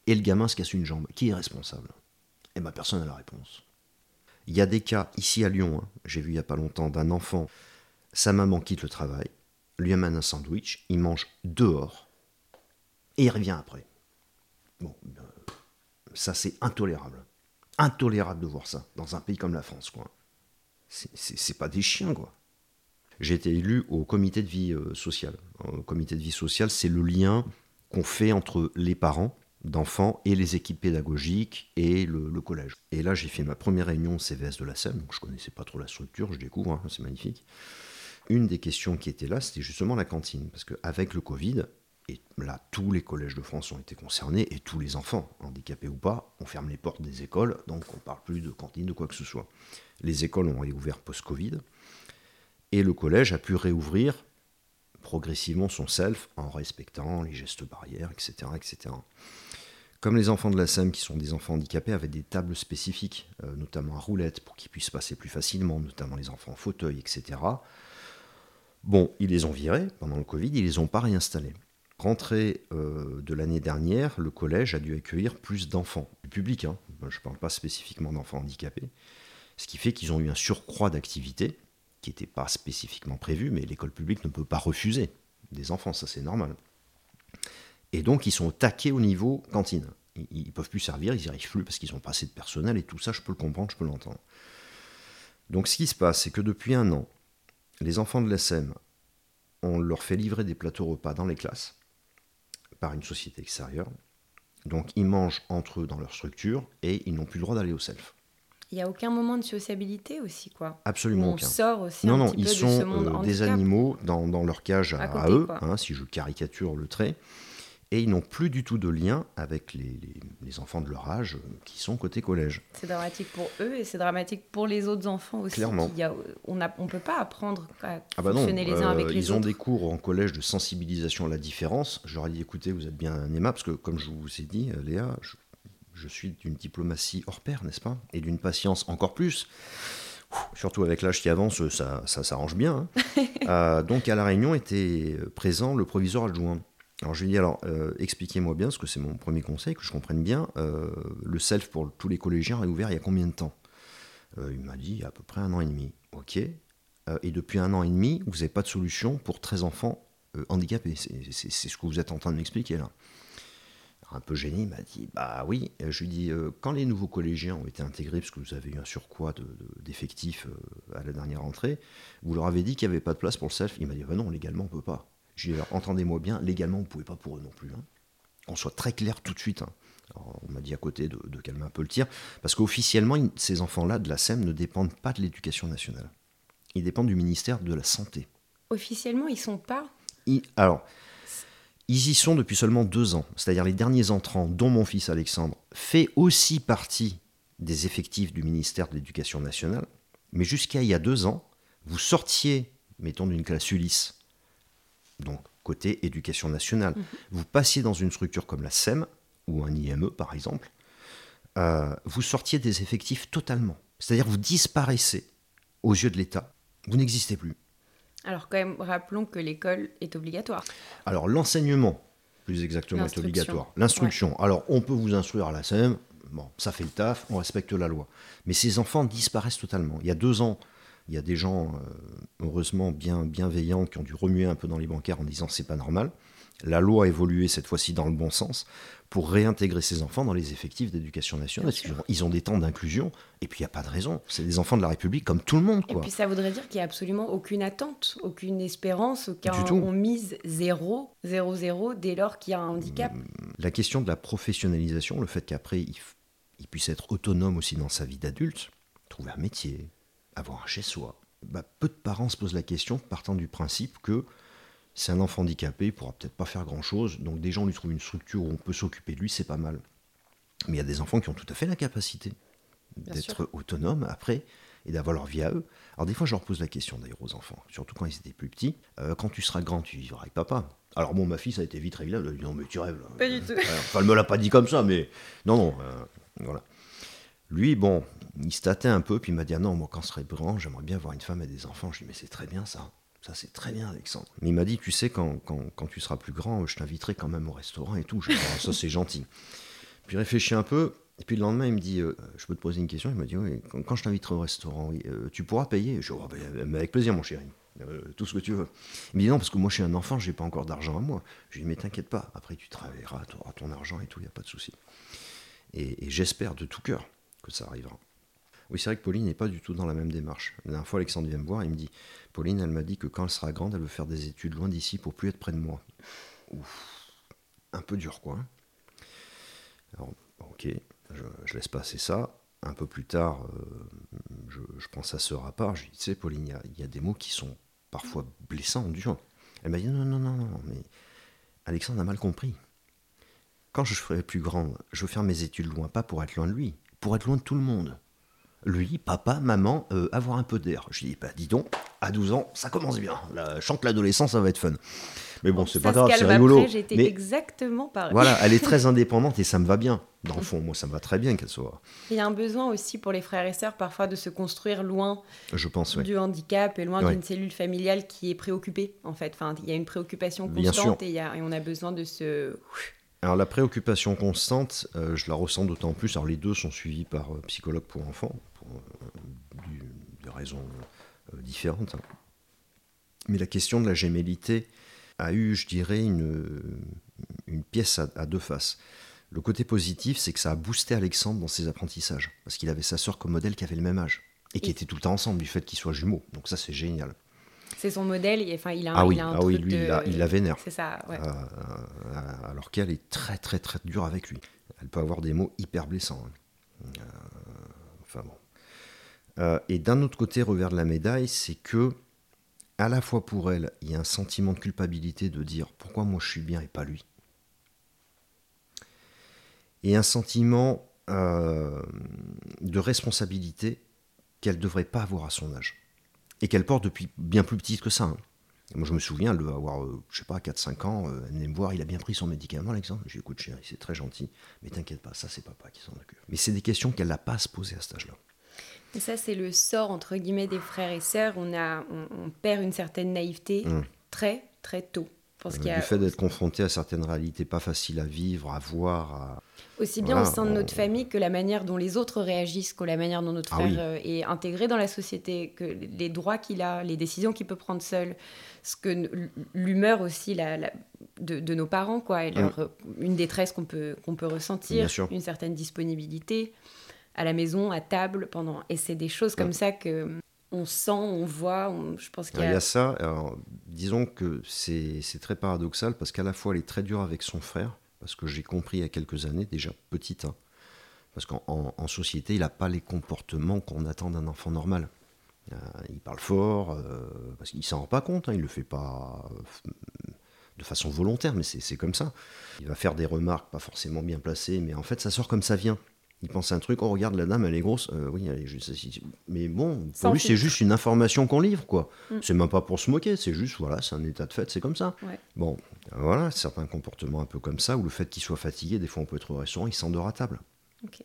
Et le gamin se casse une jambe. Qui est responsable? Et ma personne a la réponse. Il y a des cas ici à Lyon, hein. j'ai vu il n'y a pas longtemps, d'un enfant sa maman quitte le travail, lui amène un sandwich, il mange dehors, et il revient après. Bon, euh, ça c'est intolérable. Intolérable de voir ça dans un pays comme la France, quoi. C'est pas des chiens, quoi. J'ai été élu au comité de vie euh, sociale. Le comité de vie sociale, c'est le lien qu'on fait entre les parents d'enfants et les équipes pédagogiques et le, collège. Et là, j'ai fait ma première réunion CVS de la Seine, donc je connaissais pas trop la structure, je découvre, hein, c'est magnifique une des questions qui était là, c'était justement la cantine. Parce qu'avec le Covid, et là, tous les collèges de France ont été concernés, et tous les enfants, handicapés ou pas, on ferme les portes des écoles, donc on ne parle plus de cantine, de quoi que ce soit. Les écoles ont réouvert post-Covid, et le collège a pu réouvrir progressivement son self en respectant les gestes barrières, etc. etc. Comme les enfants de la SEM, qui sont des enfants handicapés, avaient des tables spécifiques, euh, notamment à roulettes, pour qu'ils puissent passer plus facilement, notamment les enfants en fauteuil, etc., Bon, ils les ont virés pendant le Covid, ils les ont pas réinstallés. Rentrée euh, de l'année dernière, le collège a dû accueillir plus d'enfants, du public, hein. je ne parle pas spécifiquement d'enfants handicapés, ce qui fait qu'ils ont eu un surcroît d'activité qui n'était pas spécifiquement prévu, mais l'école publique ne peut pas refuser des enfants, ça c'est normal. Et donc ils sont taqués au niveau cantine. Ils ne peuvent plus servir, ils n'y arrivent plus parce qu'ils n'ont pas assez de personnel et tout ça, je peux le comprendre, je peux l'entendre. Donc ce qui se passe, c'est que depuis un an, les enfants de l'SM, on leur fait livrer des plateaux repas dans les classes par une société extérieure. Donc ils mangent entre eux dans leur structure et ils n'ont plus le droit d'aller au self. Il n'y a aucun moment de sociabilité aussi, quoi. Absolument on aucun. sort aussi Non, un non, petit ils peu de sont ce monde euh, des animaux dans, dans leur cage à, À côté, à eux, hein, si je caricature le trait, et ils n'ont plus du tout de lien avec les, les- les enfants de leur âge euh, qui sont côté collège. C'est dramatique pour eux et c'est dramatique pour les autres enfants aussi. Clairement. y a- on ne on peut pas apprendre à Ah bah non, fonctionner les uns euh, avec les ils ont autres. des cours en collège de sensibilisation à la différence. Je leur ai dit, écoutez, vous êtes bien aimable, parce que comme je vous ai dit, euh, Léa, je, je suis d'une diplomatie hors pair, n'est-ce pas? Et d'une patience encore plus. Ouh, Surtout avec l'âge qui avance, ça, ça s'arrange bien. hein. Euh, donc à la réunion était présent le proviseur adjoint. Alors je lui ai dit, alors euh, expliquez-moi bien, parce que c'est mon premier conseil, que je comprenne bien, euh, le self pour tous les collégiens est ouvert il y a combien de temps? Il m'a dit, il y a à peu près un an et demi. Ok. Et depuis un an et demi, vous n'avez pas de solution pour 13 enfants handicapés. C'est ce que vous êtes en train de m'expliquer là. Un peu gêné, il m'a dit Bah oui. Je lui ai dit euh, Quand les nouveaux collégiens ont été intégrés, parce que vous avez eu un surcroît de- de- d'effectifs euh, à la dernière rentrée, vous leur avez dit qu'il n'y avait pas de place pour le self Il m'a dit Bah non, légalement, on ne peut pas. Je lui ai dit Entendez-moi bien, légalement, vous ne pouvez pas pour eux non plus. hein. Qu'on soit très clair tout de suite. hein. Alors, on m'a dit à côté de, de calmer un peu le tir, parce qu'officiellement, ces enfants-là de la SEM ne dépendent pas de l'éducation nationale. Ils dépendent du ministère de la Santé. Officiellement, ils sont pas? Ils- alors, ils y sont depuis seulement deux ans. C'est-à-dire les derniers entrants, dont mon fils Alexandre, fait aussi partie des effectifs du ministère de l'Éducation nationale. Mais jusqu'à il y a deux ans, vous sortiez, mettons, d'une classe Ulysse, donc côté éducation nationale, vous passiez dans une structure comme la SEM, ou un IME par exemple, euh, vous sortiez des effectifs totalement. C'est-à-dire vous disparaissez aux yeux de l'État. Vous n'existez plus. Alors quand même, rappelons que l'école est obligatoire. Alors l'enseignement, plus exactement, est obligatoire. L'instruction. Alors on peut vous instruire à la SEM, bon, ça fait le taf, on respecte la loi. Mais ces enfants disparaissent totalement. Il y a deux ans, il y a des gens, euh, heureusement bien bienveillants, qui ont dû remuer un peu dans les bancaires en disant c'est pas normal. La loi a évolué cette fois-ci dans le bon sens pour réintégrer ces enfants dans les effectifs d'éducation nationale. Ont- Ils ont des temps d'inclusion et puis il n'y a pas de raison. C'est des enfants de la République comme tout le monde. Et puis ça voudrait dire qu'il n'y a absolument aucune attente, aucune espérance, aucun, on mise zéro, zéro, zéro dès lors qu'il y a un handicap. La question de la professionnalisation, le fait qu'après il, il puisse être autonome aussi dans sa vie d'adulte, trouver un métier, avoir un chez-soi, bah, peu de parents se posent la question partant du principe que c'est un enfant handicapé, il pourra peut-être pas faire grand-chose, donc déjà on lui trouve une structure où on peut s'occuper de lui, c'est pas mal. Mais il y a des enfants qui ont tout à fait la capacité d'être autonomes après et d'avoir leur vie à eux. Alors des fois je leur pose la question d'ailleurs aux enfants, surtout quand ils étaient plus petits, euh, quand tu seras grand tu vivras avec papa. Alors bon ma fille ça a été vite réglé, elle a dit non mais tu rêves là. Pas du tout. Euh, Enfin, elle me l'a pas dit comme ça, mais non, non, euh, voilà. Lui, bon, il se tâtait un peu, puis il m'a dit ah non, moi quand je serai grand, j'aimerais bien avoir une femme et des enfants. Je lui ai dit mais c'est très bien ça, ça c'est très bien Alexandre. Mais il m'a dit tu sais quand, tu seras plus grand, je t'inviterai quand même au restaurant et tout. Je ça c'est gentil. Puis il réfléchit un peu, et puis le lendemain il me dit euh, je peux te poser une question. Il m'a dit quand, je t'inviterai au restaurant, euh, tu pourras payer? Je dis Oh, mais avec plaisir mon chéri. Tout ce que tu veux. Il me dit non, parce que moi je suis un enfant, j'ai pas encore d'argent à moi. Je lui dis mais t'inquiète pas, après tu travailleras, tu auras ton argent et tout, il n'y a pas de souci. Et j'espère de tout cœur que ça arrivera. Oui, c'est vrai que Pauline n'est pas du tout dans la même démarche. La dernière fois, Alexandre vient me voir, il me dit Pauline, elle m'a dit que quand elle sera grande, elle veut faire des études loin d'ici pour plus être près de moi. Ouf, un peu dur, quoi. hein. Alors, ok, je, laisse passer ça. Un peu plus tard, euh, je, je sœur à part. Je lui dis Tu sais, Pauline, il y a- il y, a des mots qui sont parfois blessants, durs. Elle m'a dit Non, non, non, non, mais Alexandre a mal compris. Quand je serai plus grande, je veux faire mes études loin, pas pour être loin de lui, pour être loin de tout le monde. Lui, papa, maman, euh, avoir un peu d'air. Je dis, bah dis donc, à 12 ans, ça commence bien. Que l'adolescence, ça va être fun. Mais bon, c'est pas grave, c'est rigolo. J'étais exactement pareil. voilà, elle est très indépendante et ça me va bien. Dans le fond, moi, ça me va très bien qu'elle soit. Il y a un besoin aussi pour les frères et sœurs parfois de se construire loin Je pense, oui. du handicap et loin d'une cellule familiale qui est préoccupée en fait. Enfin, il y a une préoccupation constante sûr. et, il y a- et on a besoin de se... Alors la préoccupation constante, euh, je la ressens d'autant plus. Alors les deux sont suivis par euh, psychologue pour enfants, pour euh, du- des raisons différentes. hein. Mais la question de la gémellité a eu, je dirais, une, une pièce à, à deux faces. Le côté positif, c'est que ça a boosté Alexandre dans ses apprentissages, parce qu'il avait sa sœur comme modèle qui avait le même âge, et qui était tout le temps ensemble du fait qu'ils soient jumeaux. Donc ça, c'est génial. C'est son modèle, et, enfin, il a, ah oui, il a un ah truc oui lui, de- il, la, il la vénère. C'est ça, ouais. Euh, euh, alors qu'elle est très très très dure avec lui. Elle peut avoir des mots hyper blessants. hein. Euh, enfin bon. Euh, et d'un autre côté, revers de la médaille, c'est que à la fois pour elle, il y a un sentiment de culpabilité de dire pourquoi moi je suis bien et pas lui? Et un sentiment de responsabilité qu'elle ne devrait pas avoir à son âge. Et qu'elle porte depuis bien plus petite que ça. hein. Moi, je me souviens, doit avoir, euh, je sais pas, 4-5 ans, euh, elle venait me voir, il a bien pris son médicament, Alexandre. J'ai écoute, chérie, c'est très gentil, mais t'inquiète pas, ça, c'est papa qui s'en occupe. Mais c'est des questions qu'elle n'a pas à se poser à cet âge-là. Et ça, c'est le sort, entre guillemets, des frères et sœurs. On, a, on, on perd une certaine naïveté Mm. très, très tôt. Pense qu'il y Du a fait d'être confronté à certaines réalités pas faciles à vivre, à voir, à... aussi bien Voilà, au sein de notre on- famille que la manière dont les autres réagissent, que la manière dont notre Ah frère oui. euh, est intégré dans la société, que les droits qu'il a, les décisions qu'il peut prendre seul, ce que l'humeur aussi la, la- de, de nos parents, quoi, et leur, euh, une détresse qu'on peut, qu'on peut ressentir, une certaine disponibilité à la maison, à table, pendant. Et c'est des choses comme Mm. ça que on sent, on voit. on- je pense qu'il Il y y a. ça, alors, disons que c'est très paradoxal parce qu'à la fois elle est très dure avec son frère, parce que j'ai compris il y a quelques années, déjà petite, hein, parce qu'en en- en société, il n'a pas les comportements qu'on attend d'un enfant normal. Euh, il parle fort, euh, parce qu'il s'en rend pas compte, hein, il le fait pas euh, de façon volontaire, mais c'est comme ça. Il va faire des remarques pas forcément bien placées, mais en fait ça sort comme ça vient. Il pense à un truc, oh regarde la dame, elle est grosse, Euh, oui, elle est juste assise. Mais bon, pour lui c'est juste une information qu'on livre, quoi. Mm. C'est même pas pour se moquer, c'est juste, voilà, c'est un état de fait, c'est comme ça. Ouais. Bon, euh, voilà, certains comportements un peu comme ça, ou le fait qu'il soit fatigué, des fois on peut être au restaurant, il s'endort à table.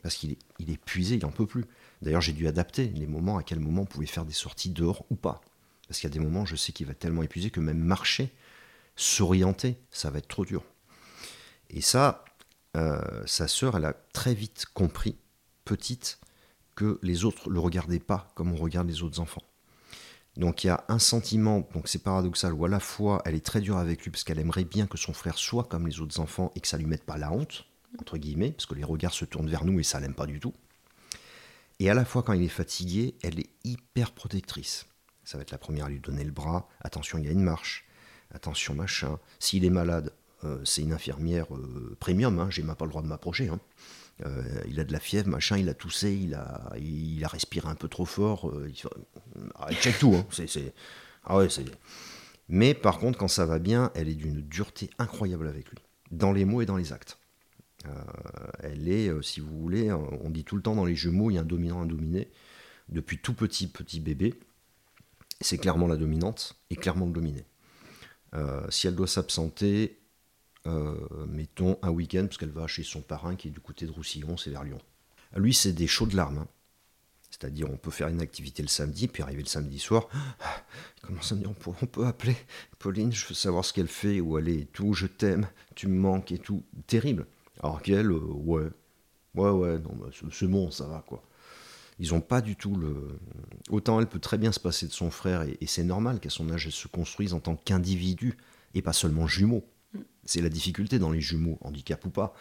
Parce qu'il est, il est épuisé, il en peut plus. D'ailleurs, j'ai dû adapter les moments, à quel moment on pouvait faire des sorties dehors ou pas. Parce qu'il y a des moments, je sais qu'il va être tellement épuisé que même marcher, s'orienter, ça va être trop dur. Et ça, euh, sa sœur, elle a très vite compris, petite, que les autres le regardaient pas comme on regarde les autres enfants. Donc il y a un sentiment, donc c'est paradoxal, où à la fois elle est très dure avec lui parce qu'elle aimerait bien que son frère soit comme les autres enfants et que ça lui mette pas la honte, entre guillemets, parce que les regards se tournent vers nous et ça l'aime pas du tout. Et à la fois quand il est fatigué, elle est hyper protectrice. Ça va être la première à lui donner le bras, attention il y a une marche, attention machin. S'il est malade, c'est une infirmière euh, premium, hein, j'ai même pas le droit de m'approcher. hein. Euh, il a de la fièvre, machin, il a toussé, il a, il respiré un peu trop fort. euh, il, ah, elle check tout. hein, ah. Mais par contre, quand ça va bien, elle est d'une dureté incroyable avec lui, dans les mots et dans les actes. Euh, elle est, euh, si vous voulez, euh, on dit tout le temps dans les jumeaux, il y a un dominant, un dominé. Depuis tout petit, petit bébé, c'est clairement la dominante et clairement le dominé. Euh, si elle doit s'absenter, euh, mettons un week-end, parce qu'elle va chez son parrain qui est du côté de Roussillon, c'est vers Lyon. Lui, c'est des chaudes larmes. hein. C'est-à-dire, on peut faire une activité le samedi, puis arriver le samedi soir, ah, il commence à me dire, on peut, appeler Pauline, je veux savoir ce qu'elle fait, où elle est tout, je t'aime, tu me manques et tout. Terrible. Alors qu'elle, euh, ouais, ouais, ouais, non, bah, c'est- bon, ça va, quoi. Ils ont pas du tout le. Autant elle peut très bien se passer de son frère, et, et c'est normal qu'à son âge, elle se construise en tant qu'individu, et pas seulement jumeau. C'est la difficulté dans les jumeaux, handicap ou pas,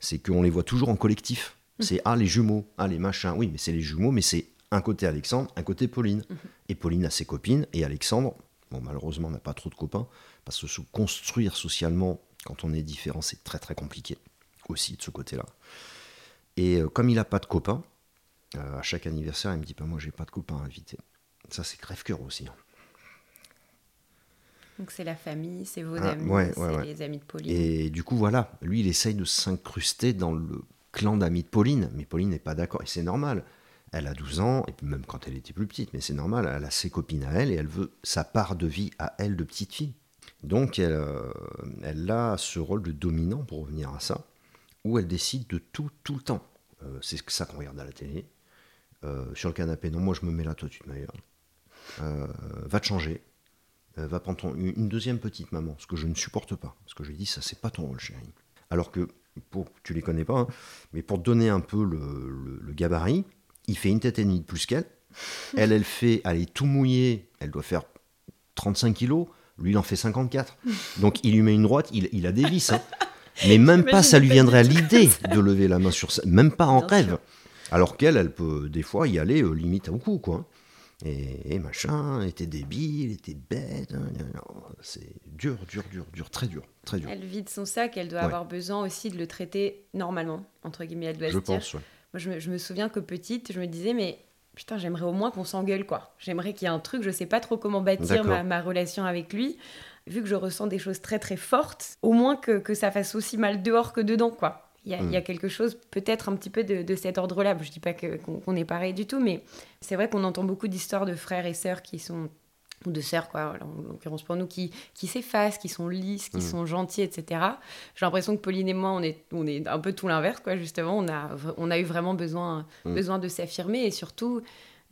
c'est qu'on les voit toujours en collectif. C'est ah les jumeaux, ah les machins, oui, mais c'est les jumeaux, mais c'est un côté Alexandre, un côté Pauline. Et Pauline a ses copines, et Alexandre, bon malheureusement n'a pas trop de copains, parce que se construire socialement quand on est différent, c'est très très compliqué aussi de ce côté-là. Et euh, comme il n'a pas de copains, euh, à chaque anniversaire, il me dit pas moi j'ai pas de copains à inviter. Ça c'est crève-cœur aussi. hein. Donc c'est la famille, c'est vos Ah, amis, ouais, c'est ouais, les amis de Pauline. Et du coup, voilà, lui, il essaye de s'incruster dans le clan d'amis de Pauline, mais Pauline n'est pas d'accord, et c'est normal. Elle a 12 ans, et même quand elle était plus petite, mais c'est normal, elle a ses copines à elle, et elle veut sa part de vie à elle de petite fille. Donc, elle, euh, elle a ce rôle de dominant, pour revenir à ça, où elle décide de tout, tout le temps. Euh, c'est ça qu'on regarde à la télé. Euh, sur le canapé, non, moi je me mets là, toi tu te mets là. Euh, va te changer. Euh, va prendre ton- une deuxième petite maman, ce que je ne supporte pas. Parce que je lui dis, ça c'est pas ton rôle, chérie. Alors que, pour, tu les connais pas, hein, mais pour donner un peu le, le- le gabarit, il fait une tête et demie de plus qu'elle. Elle, elle fait, elle est tout mouillée, elle doit faire 35 kilos, lui il en fait 54. Donc il lui met une droite, il, il a des vis. hein. Mais même pas, ça lui viendrait à l'idée de lever la main sur ça, même pas en Bien rêve. sûr. Alors qu'elle, elle peut des fois y aller euh, limite au cou, quoi. Et, machin, était débile, était bête. Hein, c'est dur, dur, dur, dur, très dur, très dur. Elle vide son sac, elle doit avoir besoin aussi de le traiter normalement, entre guillemets. Elle doit je pense, Moi, je me, souviens que petite, je me disais, mais putain, j'aimerais au moins qu'on s'engueule, quoi. J'aimerais qu'il y ait un truc, je sais pas trop comment bâtir ma, relation avec lui. Vu que je ressens des choses très très fortes, au moins que, que ça fasse aussi mal dehors que dedans, quoi. Il y, a, mm. quelque chose peut-être un petit peu de, cet ordre-là. Je ne dis pas qu'on est pareil du tout, mais c'est vrai qu'on entend beaucoup d'histoires de frères et sœurs qui sont ou de sœurs, quoi, en l'occurrence pour nous, qui, qui s'effacent, qui sont lisses, qui mm. sont gentils, etc. J'ai l'impression que Pauline et moi, on est, on est un peu tout l'inverse, quoi, justement. On a, on a eu vraiment besoin, mm. besoin de s'affirmer et surtout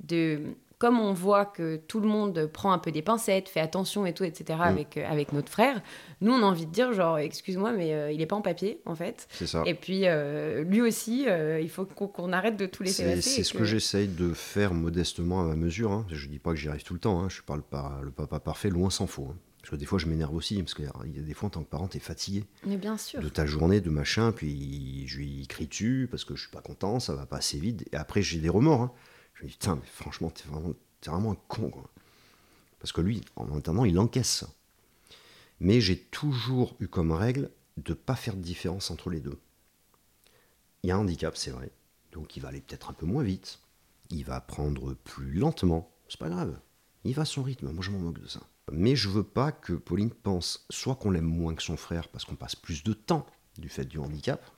de, comme on voit que tout le monde prend un peu des pincettes, fait attention et tout, etc., mm. avec, euh, avec notre frère, nous, on a envie de dire, genre, excuse-moi, mais euh, il n'est pas en papier, en fait. C'est ça. Et puis, euh, lui aussi, il faut qu'on arrête de tous les C'est ce que, j'essaye de faire modestement à ma mesure. Hein. Je ne dis pas que j'y arrive tout le temps, hein. je ne parle pas le papa parfait, loin s'en faut. Hein. Parce que des fois, je m'énerve aussi, parce qu'il y, a des fois, en tant que parent, tu es fatigué. Mais bien sûr. De ta journée, de machin, puis je lui crie dessus, parce que je suis pas content, ça va pas assez vite. Et après, j'ai des remords. Je me dis, putain, mais franchement, es vraiment un con. Parce que lui, en attendant, il encaisse Mais j'ai toujours eu comme règle de ne pas faire de différence entre les deux. Il y a un handicap, c'est vrai. Donc il va aller peut-être un peu moins vite. Il va prendre plus lentement. C'est pas grave. Il va à son rythme. Moi, je m'en moque de ça. Mais je veux pas que Pauline pense soit qu'on l'aime moins que son frère parce qu'on passe plus de temps du fait du handicap,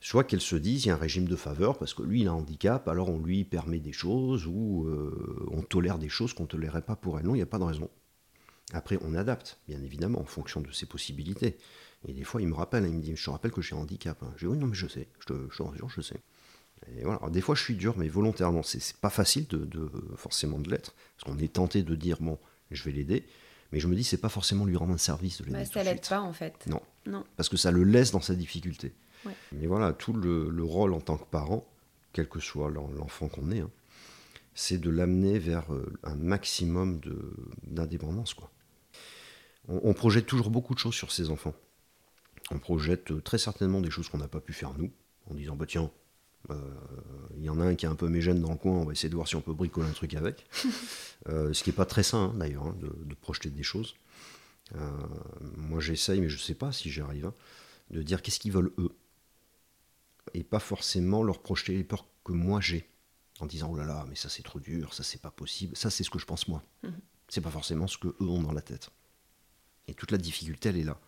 soit qu'elle se dise il y a un régime de faveur parce que lui il a un handicap, alors on lui permet des choses ou euh, on tolère des choses qu'on ne tolérerait pas pour elle. Non, il n'y a pas de raison. Après, on adapte, bien évidemment, en fonction de ses possibilités. Et des fois, il me rappelle, il me dit Je te rappelle que j'ai un handicap. Hein. Je dis Oui, non, mais je sais, je te je, je sais. Et voilà. des fois, je suis dur, mais volontairement. C'est pas facile de, forcément de l'être, parce qu'on est tenté de dire Bon, je vais l'aider. Mais je me dis, c'est pas forcément lui rendre un service de l'aider. Bah, ça l'aide pas, en fait. Non. non. Parce que ça le laisse dans sa difficulté. Mais voilà, tout le, rôle en tant que parent, quel que soit l'enfant qu'on est, hein, c'est de l'amener vers euh, un maximum d'indépendance. quoi. On, projette toujours beaucoup de choses sur ses enfants. On projette euh, très certainement des choses qu'on n'a pas pu faire nous, en disant bah tiens, il euh, y en a un qui est un peu mégène dans le coin, on va essayer de voir si on peut bricoler un truc avec. ce qui n'est pas très sain hein, d'ailleurs, hein, de, projeter des choses. moi j'essaye, mais je ne sais pas si j'y arrive, de dire qu'est-ce qu'ils veulent eux et pas forcément leur projeter les peurs que moi j'ai en disant oh là là mais ça c'est trop dur ça c'est pas possible. Ça c'est ce que je pense moi. Mhm. c'est pas forcément ce que eux ont dans la tête. Et toute la difficulté elle est là.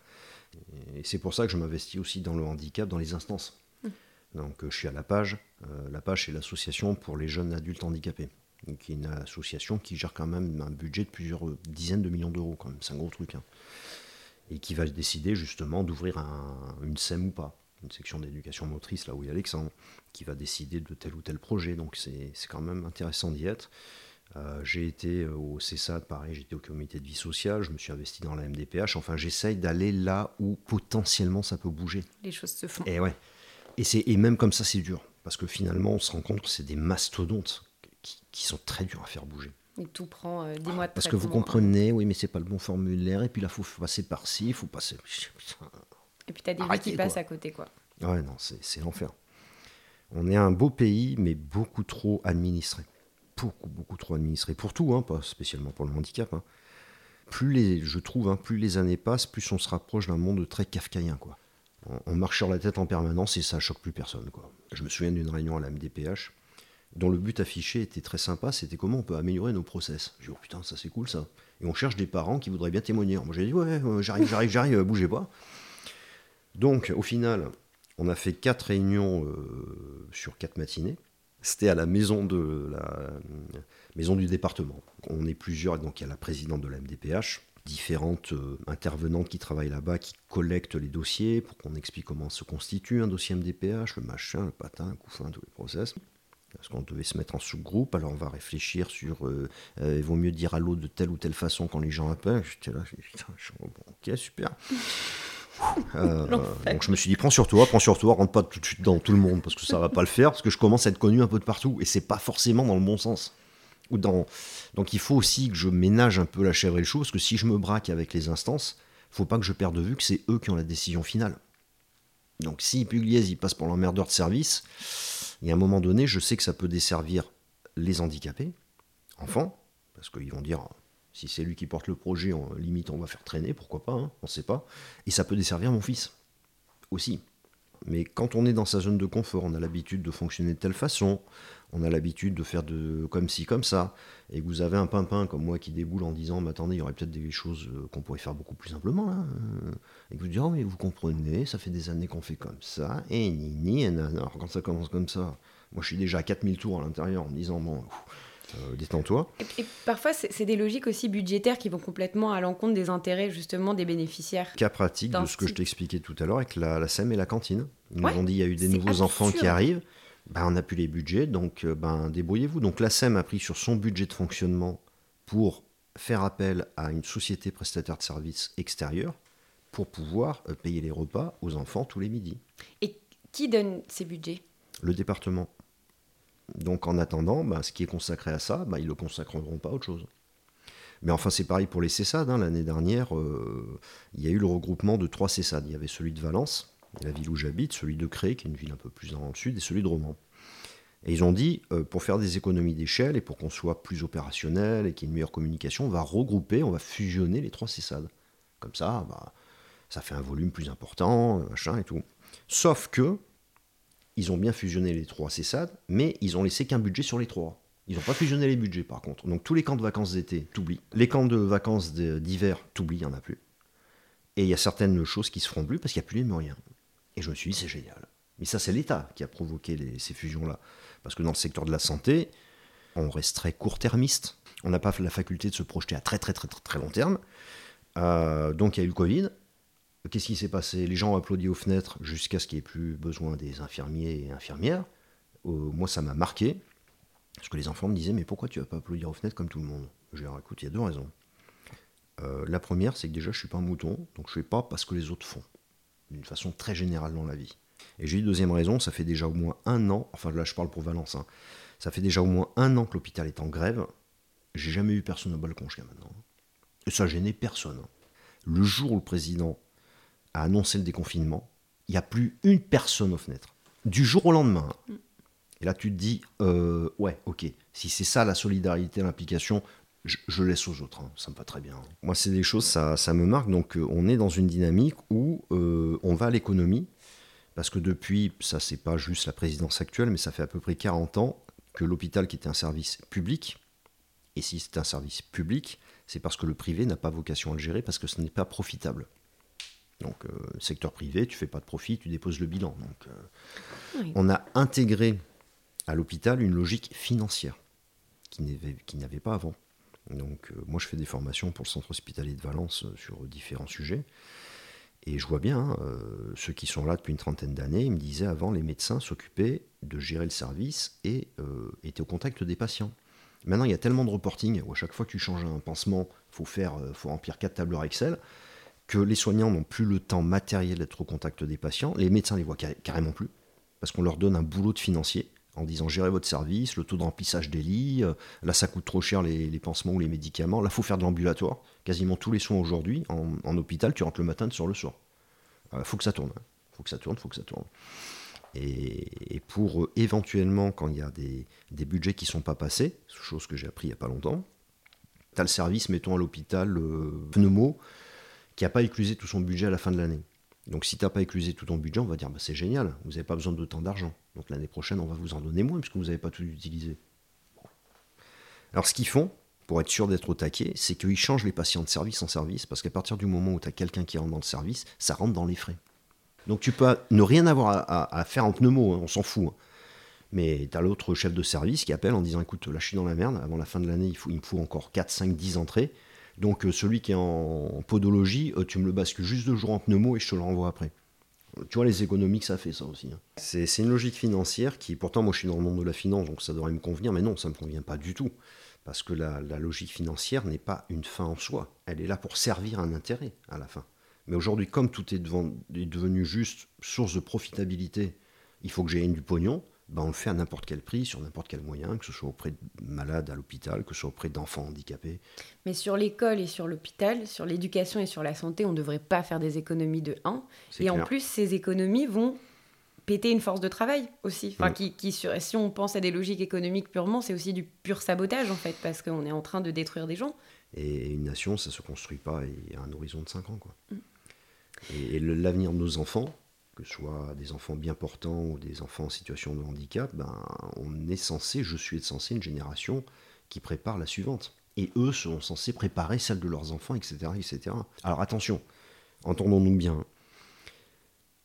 Et c'est pour ça que je m'investis aussi dans le handicap dans les instances. Mhm. donc euh, je suis à la page. Euh, la page c'est l'association pour les jeunes adultes handicapés. Qui est une association qui gère quand même un budget de plusieurs euh, dizaines de millions d'euros quand même. C'est un gros truc hein. et qui va décider justement d'ouvrir une SEM ou pas une section d'éducation motrice, là où il y a Alexandre, qui va décider de tel ou tel projet. Donc c'est quand même intéressant d'y être. Euh, j'ai été au CESAD, pareil, j'étais au comité de vie sociale, je me suis investi dans la MDPH. Enfin, j'essaye d'aller là où potentiellement ça peut bouger. Les choses se font. Et ouais. Et, et même comme ça, c'est dur. Parce que finalement, on se rend compte que c'est des mastodontes qui, sont très durs à faire bouger. Et tout prend euh, des mois de Parce que vous comprenez, oui, mais c'est pas le bon formulaire. Et puis là, il faut passer par-ci, il faut passer. Et puis tu as des vies qui passent à côté, quoi. Ouais, non, c'est l'enfer. On est un beau pays, mais beaucoup trop administré. Beaucoup, beaucoup trop administré. Pour tout, hein, pas spécialement pour le handicap. Hein. Plus les, je trouve, hein, plus les années passent, plus on se rapproche d'un monde très kafkaïen, quoi. On, marche sur la tête en permanence et ça choque plus personne, quoi. Je me souviens d'une réunion à la MDPH dont le but affiché était très sympa, c'était comment on peut améliorer nos process. J'ai dit, oh putain, ça c'est cool ça. Et on cherche des parents qui voudraient bien témoigner. Moi j'ai dit, ouais, j'arrive, j'arrive, j'arrive, bougez pas. Donc, au final, on a fait quatre réunions euh, sur quatre matinées. C'était à la maison de la maison du département. On est plusieurs, donc il y a la présidente de la MDPH, différentes euh, intervenantes qui travaillent là-bas, qui collectent les dossiers pour qu'on explique comment se constitue un dossier MDPH, le machin, le patin, le couffin, tous les process. Parce qu'on devait se mettre en sous-groupe, alors on va réfléchir sur euh, il vaut mieux dire allô de telle ou telle façon quand les gens appellent. J'étais là, ok, super. Euh, donc je me suis dit, prends sur toi, prends sur toi, rentre pas tout de suite dans tout le monde parce que ça va pas le faire, parce que je commence à être connu un peu de partout et c'est pas forcément dans le bon sens. Ou dans... Donc il faut aussi que je ménage un peu la chèvre et le chou, parce que si je me braque avec les instances, faut pas que je perde de vue que c'est eux qui ont la décision finale. Donc si Pugliese il passe pour l'emmerdeur de service, il y a un moment donné, je sais que ça peut desservir les handicapés, enfants, parce qu'ils vont dire, si c'est lui qui porte le projet, en limite, on va faire traîner, pourquoi pas, hein, on ne sait pas. Et ça peut desservir mon fils aussi. Mais quand on est dans sa zone de confort, on a l'habitude de fonctionner de telle façon, on a l'habitude de faire de comme ci, comme ça, et que vous avez un pimpin comme moi qui déboule en disant Mais attendez, il y aurait peut-être des choses euh, qu'on pourrait faire beaucoup plus simplement là. Euh, et que vous dites Oh, mais vous comprenez, ça fait des années qu'on fait comme ça, et ni, ni, et Alors quand ça commence comme ça, moi je suis déjà à 4000 tours à l'intérieur en me disant Bon, euh, détends-toi. Et, parfois, c'est des logiques aussi budgétaires qui vont complètement à l'encontre des intérêts justement des bénéficiaires. Cas pratique de ce que je t'expliquais tout à l'heure avec la, la SEM et la cantine. Ils nous ont dit il y a eu des nouveaux enfants qui arrivent. Ben, on n'a plus les budgets, donc euh, ben, débrouillez-vous. Donc la SEM a pris sur son budget de fonctionnement pour faire appel à une société prestataire de services extérieure pour pouvoir euh, payer les repas aux enfants tous les midis. Et qui donne ces budgets? Le département. Donc en attendant, ben, ce qui est consacré à ça, ben, ils ne le consacreront pas à autre chose. Mais enfin, c'est pareil pour les CESAD. Hein. L'année dernière, euh, il y a eu le regroupement de trois CESAD. Il y avait celui de Valence, la ville où j'habite, celui de Cré, qui est une ville un peu plus dans le sud, et celui de Romans. Et ils ont dit, euh, pour faire des économies d'échelle et pour qu'on soit plus opérationnel et qu'il y ait une meilleure communication, on va regrouper, on va fusionner les trois CESAD. Comme ça, bah, ça fait un volume plus important, machin et tout. Sauf que, ils ont bien fusionné les trois CESAD, mais ils ont laissé qu'un budget sur les trois. Ils n'ont pas fusionné les budgets par contre. Donc tous les camps de vacances d'été, t'oublies. Les camps de vacances d'hiver, t'oublies, il n'y en a plus. Et il y a certaines choses qui se feront plus parce qu'il n'y a plus les moyens. Et je me suis dit, c'est génial. Mais ça, c'est l'État qui a provoqué ces fusions-là. Parce que dans le secteur de la santé, on reste très court-termiste. On n'a pas la faculté de se projeter à très très très très, long terme. Euh, donc il y a eu le Covid. Qu'est-ce qui s'est passé? Les gens ont applaudi aux fenêtres jusqu'à ce qu'il n'y ait plus besoin des infirmiers et infirmières. Euh, moi, ça m'a marqué. Parce que les enfants me disaient, mais pourquoi tu vas pas applaudir aux fenêtres comme tout le monde? Je leur écoute, il y a deux raisons. Euh, la première, c'est que déjà, je suis pas un mouton, donc je ne fais pas parce que les autres font d'une façon très générale dans la vie. Et j'ai une deuxième raison, ça fait déjà au moins un an, enfin là je parle pour Valence, hein, ça fait déjà au moins un an que l'hôpital est en grève, j'ai jamais eu personne au balcon jusqu'à maintenant. Et ça gênait personne. Le jour où le président a annoncé le déconfinement, il n'y a plus une personne aux fenêtres. Du jour au lendemain. Et là tu te dis, euh, ouais, ok, si c'est ça la solidarité, l'implication, je, laisse aux autres, hein. ça me va très bien. Moi, c'est des choses, ça, ça me marque. Donc, euh, on est dans une dynamique où euh, on va à l'économie, parce que depuis, ça, c'est pas juste la présidence actuelle, mais ça fait à peu près 40 ans que l'hôpital, qui était un service public, et si c'est un service public, c'est parce que le privé n'a pas vocation à le gérer, parce que ce n'est pas profitable. Donc, euh, secteur privé, tu fais pas de profit, tu déposes le bilan. Donc, on a intégré à l'hôpital une logique financière qui n'avait pas avant. Donc euh, moi je fais des formations pour le centre hospitalier de Valence euh, sur différents sujets. Et je vois bien, hein, euh, ceux qui sont là depuis une trentaine d'années, ils me disaient avant, les médecins s'occupaient de gérer le service et étaient au contact des patients. Maintenant, il y a tellement de reporting où à chaque fois que tu changes un pansement, il faut, faire, faut remplir quatre tableurs Excel, que les soignants n'ont plus le temps matériel d'être au contact des patients. Les médecins les voient carrément plus, parce qu'on leur donne un boulot de financier en disant gérez votre service, le taux de remplissage des lits, euh, là ça coûte trop cher les, pansements ou les médicaments, là faut faire de l'ambulatoire. Quasiment tous les soins aujourd'hui, en, hôpital, tu rentres le matin, tu sors le soir. Euh, faut que ça tourne, hein. faut que ça tourne, faut que ça tourne. Et, pour euh, éventuellement, quand il y a des, budgets qui ne sont pas passés, chose que j'ai appris il n'y a pas longtemps, tu as le service, mettons à l'hôpital, pneumo, qui n'a pas éclusé tout son budget à la fin de l'année. Donc si tu n'as pas éclusé tout ton budget, on va dire bah, c'est génial, vous n'avez pas besoin de tant d'argent. Donc l'année prochaine, on va vous en donner moins puisque vous n'avez pas tout utilisé. Alors ce qu'ils font, pour être sûr d'être au taquet, c'est qu'ils changent les patients de service en service parce qu'à partir du moment où tu as quelqu'un qui rentre dans le service, ça rentre dans les frais. Donc tu peux ne rien avoir à, faire en pneumo, hein, on s'en fout. Hein. Mais tu as l'autre chef de service qui appelle en disant écoute, là je suis dans la merde, avant la fin de l'année, il, il me faut encore 4, 5, 10 entrées. Donc euh, celui qui est en, podologie, euh, tu me le bascules juste deux jours en pneumo et je te le renvoie après. Tu vois les économies que ça fait ça aussi. Hein. C'est une logique financière qui, pourtant moi je suis dans le monde de la finance, donc ça devrait me convenir, mais non, ça ne me convient pas du tout. Parce que la, logique financière n'est pas une fin en soi, elle est là pour servir un intérêt à la fin. Mais aujourd'hui, comme tout est, devenu juste source de profitabilité, il faut que j'aie du pognon, ben, on le fait à n'importe quel prix, sur n'importe quel moyen, que ce soit auprès de malades à l'hôpital, que ce soit auprès d'enfants handicapés. Mais sur l'école et sur l'hôpital, sur l'éducation et sur la santé, on ne devrait pas faire des économies de 1. Et en plus, ces économies vont péter une force de travail aussi. Enfin, qui, qui sur, si on pense à des logiques économiques purement, c'est aussi du pur sabotage en fait, parce qu'on est en train de détruire des gens. Et une nation, ça se construit pas à un horizon de 5 ans. Quoi. Mm. Et, l'avenir de nos enfants, que ce soit des enfants bien portants ou des enfants en situation de handicap, ben, on est censé, je suis censé une génération qui prépare la suivante. Et eux sont censés préparer celle de leurs enfants, etc. etc. Alors attention, entendons-nous bien.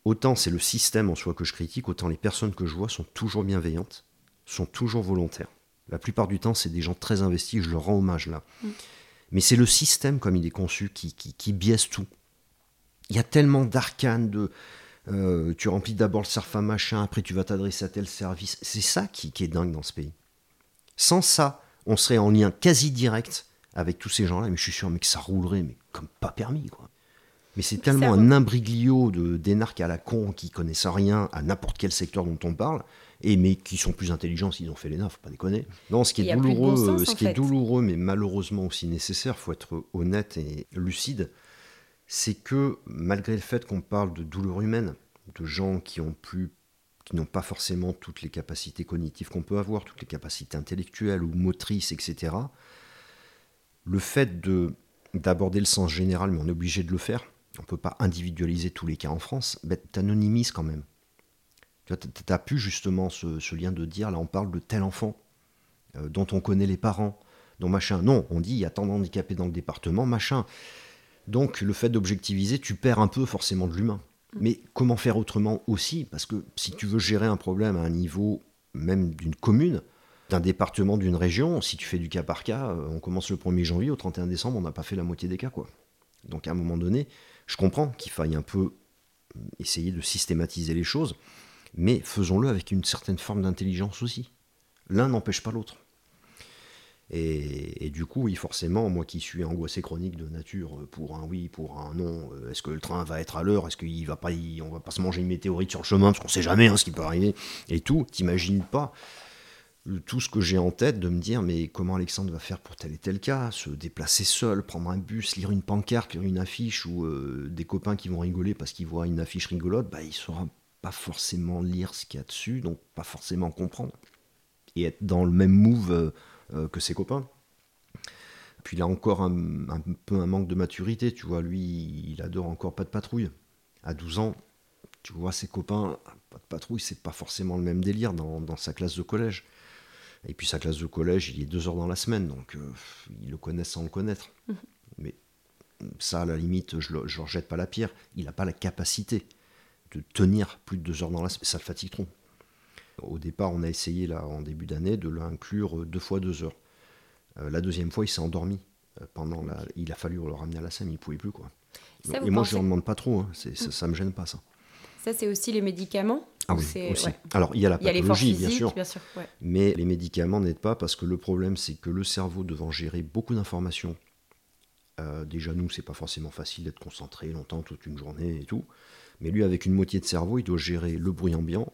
Autant c'est le système en soi que je critique, autant les personnes que je vois sont toujours bienveillantes, sont toujours volontaires. La plupart du temps, c'est des gens très investis, je leur rends hommage là. Mm. Mais c'est le système comme il est conçu qui, qui, biaise tout. Il y a tellement d'arcanes de... Euh, tu remplis d'abord le serfa machin, après tu vas t'adresser à tel service. C'est ça qui, qui est dingue dans ce pays. Sans ça, on serait en lien quasi direct avec tous ces gens-là, mais je suis sûr mais que ça roulerait, mais comme pas permis, quoi. Mais c'est tellement un imbriglio de d'énarques à la con qui connaissent rien à n'importe quel secteur dont on parle, et mais qui sont plus intelligents s'ils ont fait les faut pas déconner. Non, ce qui est douloureux, ce qui est douloureux, mais malheureusement aussi nécessaire, faut être honnête et lucide, c'est que malgré le fait qu'on parle de douleur humaine, de gens qui ont plus qui n'ont pas forcément toutes les capacités cognitives qu'on peut avoir, toutes les capacités intellectuelles ou motrices, etc. Le fait de d'aborder le sens général, mais on est obligé de le faire, on ne peut pas individualiser tous les cas en France, ben, tu anonymises quand même. Tu as pu justement ce, lien de dire, là on parle de tel enfant, euh, dont on connaît les parents, dont machin. Non, on dit il y a tant d'handicapés dans le département, machin. Donc le fait d'objectiviser, tu perds un peu forcément de l'humain. Mais comment faire autrement aussi? Parce que si tu veux gérer un problème à un niveau même d'une commune, d'un département, d'une région, si tu fais du cas par cas, euh, on commence le 1er janvier, au 31 décembre, on n'a pas fait la moitié des cas. quoi. Donc à un moment donné, je comprends qu'il faille un peu essayer de systématiser les choses, mais faisons-le avec une certaine forme d'intelligence aussi. L'un n'empêche pas l'autre. Et, du coup, oui, forcément, moi qui suis angoissé chronique de nature pour un oui, pour un non, euh, est-ce que le train va être à l'heure, est-ce qu'il va pas, on va pas se manger une météorite sur le chemin, parce qu'on sait jamais hein, ce qui peut arriver, et tout, t'imagines pas tout ce que j'ai en tête de me dire mais comment Alexandre va faire pour tel et tel cas, se déplacer seul, prendre un bus, lire une pancarte, une affiche ou euh, des copains qui vont rigoler parce qu'ils voient une affiche rigolote, bah il saura pas forcément lire ce qu'il y a dessus, donc pas forcément comprendre et être dans le même move euh, euh, que ses copains. Puis il a encore un, peu un manque de maturité, tu vois, lui il adore encore pas de patrouille. À 12 ans, tu vois ses copains, pas de patrouille, c'est pas forcément le même délire dans sa classe de collège. Et puis sa classe de collège, il est deux heures dans la semaine, donc euh, il le connaît sans le connaître. Mais ça, à la limite, je ne leur jette pas la pierre. Il n'a pas la capacité de tenir plus de deux heures dans la semaine. Ça le fatigue trop. Au départ, on a essayé, là, en début d'année, de l'inclure deux fois deux heures. Euh, la deuxième fois, il s'est endormi. Euh, pendant la... Il a fallu le ramener à la scène, il ne pouvait plus. Quoi. et moi, je ne demande pas trop. Hein. Ça ne me gêne pas, ça. Ça, c'est aussi les médicaments ah oui, aussi. Alors, il y a la pathologie, bien sûr. Mais les médicaments n'aident pas parce que le problème, c'est que le cerveau, devant gérer beaucoup d'informations, euh, déjà, nous, c'est pas forcément facile d'être concentré longtemps, toute une journée et tout. Mais lui, avec une moitié de cerveau, il doit gérer le bruit ambiant, euh,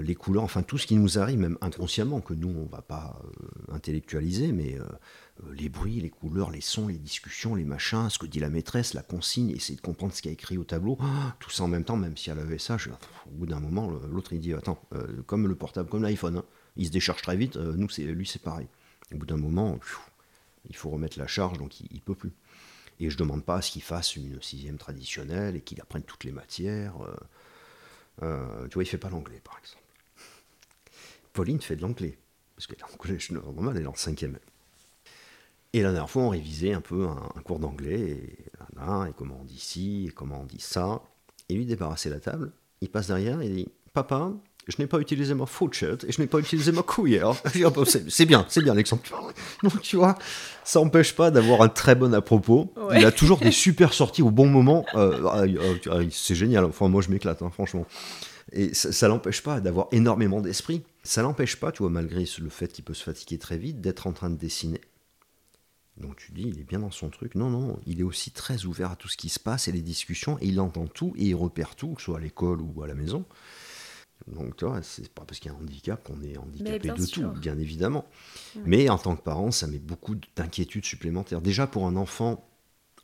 les couleurs, enfin tout ce qui nous arrive, même inconsciemment, que nous, on va pas euh, intellectualiser, mais euh, les bruits, les couleurs, les sons, les discussions, les machins, ce que dit la maîtresse, la consigne, essayer de comprendre ce qu'il y a écrit au tableau, ah, tout ça en même temps, même si elle avait ça, au bout d'un moment, l'autre il dit Attends, comme le portable, comme l'iPhone, hein, il se décharge très vite, nous, lui c'est pareil. Au bout d'un moment, il faut remettre la charge, donc il, ne peut plus. Et je demande pas à ce qu'il fasse une sixième traditionnelle et qu'il apprenne toutes les matières. Euh, tu vois, il fait pas l'anglais, par exemple. Pauline fait de l'anglais, parce qu'elle est en collège normal, elle est en cinquième. Et la dernière fois, on révisait un peu un, cours d'anglais, et, et comment on dit ci, et comment on dit ça. Et lui débarrasser la table, il passe derrière il dit Papa, je n'ai pas utilisé ma fourchette et je n'ai pas utilisé ma cuillère. c'est bien, c'est bien, Alexandre. Donc, tu vois, ça n'empêche pas d'avoir un très bon à propos. Il a toujours des super sorties au bon moment. Euh, ah, ah, c'est génial. Enfin, moi, je m'éclate, hein, franchement. Et ça, ne l'empêche pas d'avoir énormément d'esprit. Ça l'empêche pas, tu vois, malgré le fait qu'il peut se fatiguer très vite, d'être en train de dessiner. Donc tu dis, il est bien dans son truc. Non, non, il est aussi très ouvert à tout ce qui se passe et les discussions, et il entend tout, et il repère tout, que ce soit à l'école ou à la maison. Donc, tu vois, c'est pas parce qu'il y a un handicap qu'on est handicapé de tout, bien évidemment. Mais en tant que parent, ça met beaucoup d'inquiétudes supplémentaires. Déjà pour un enfant,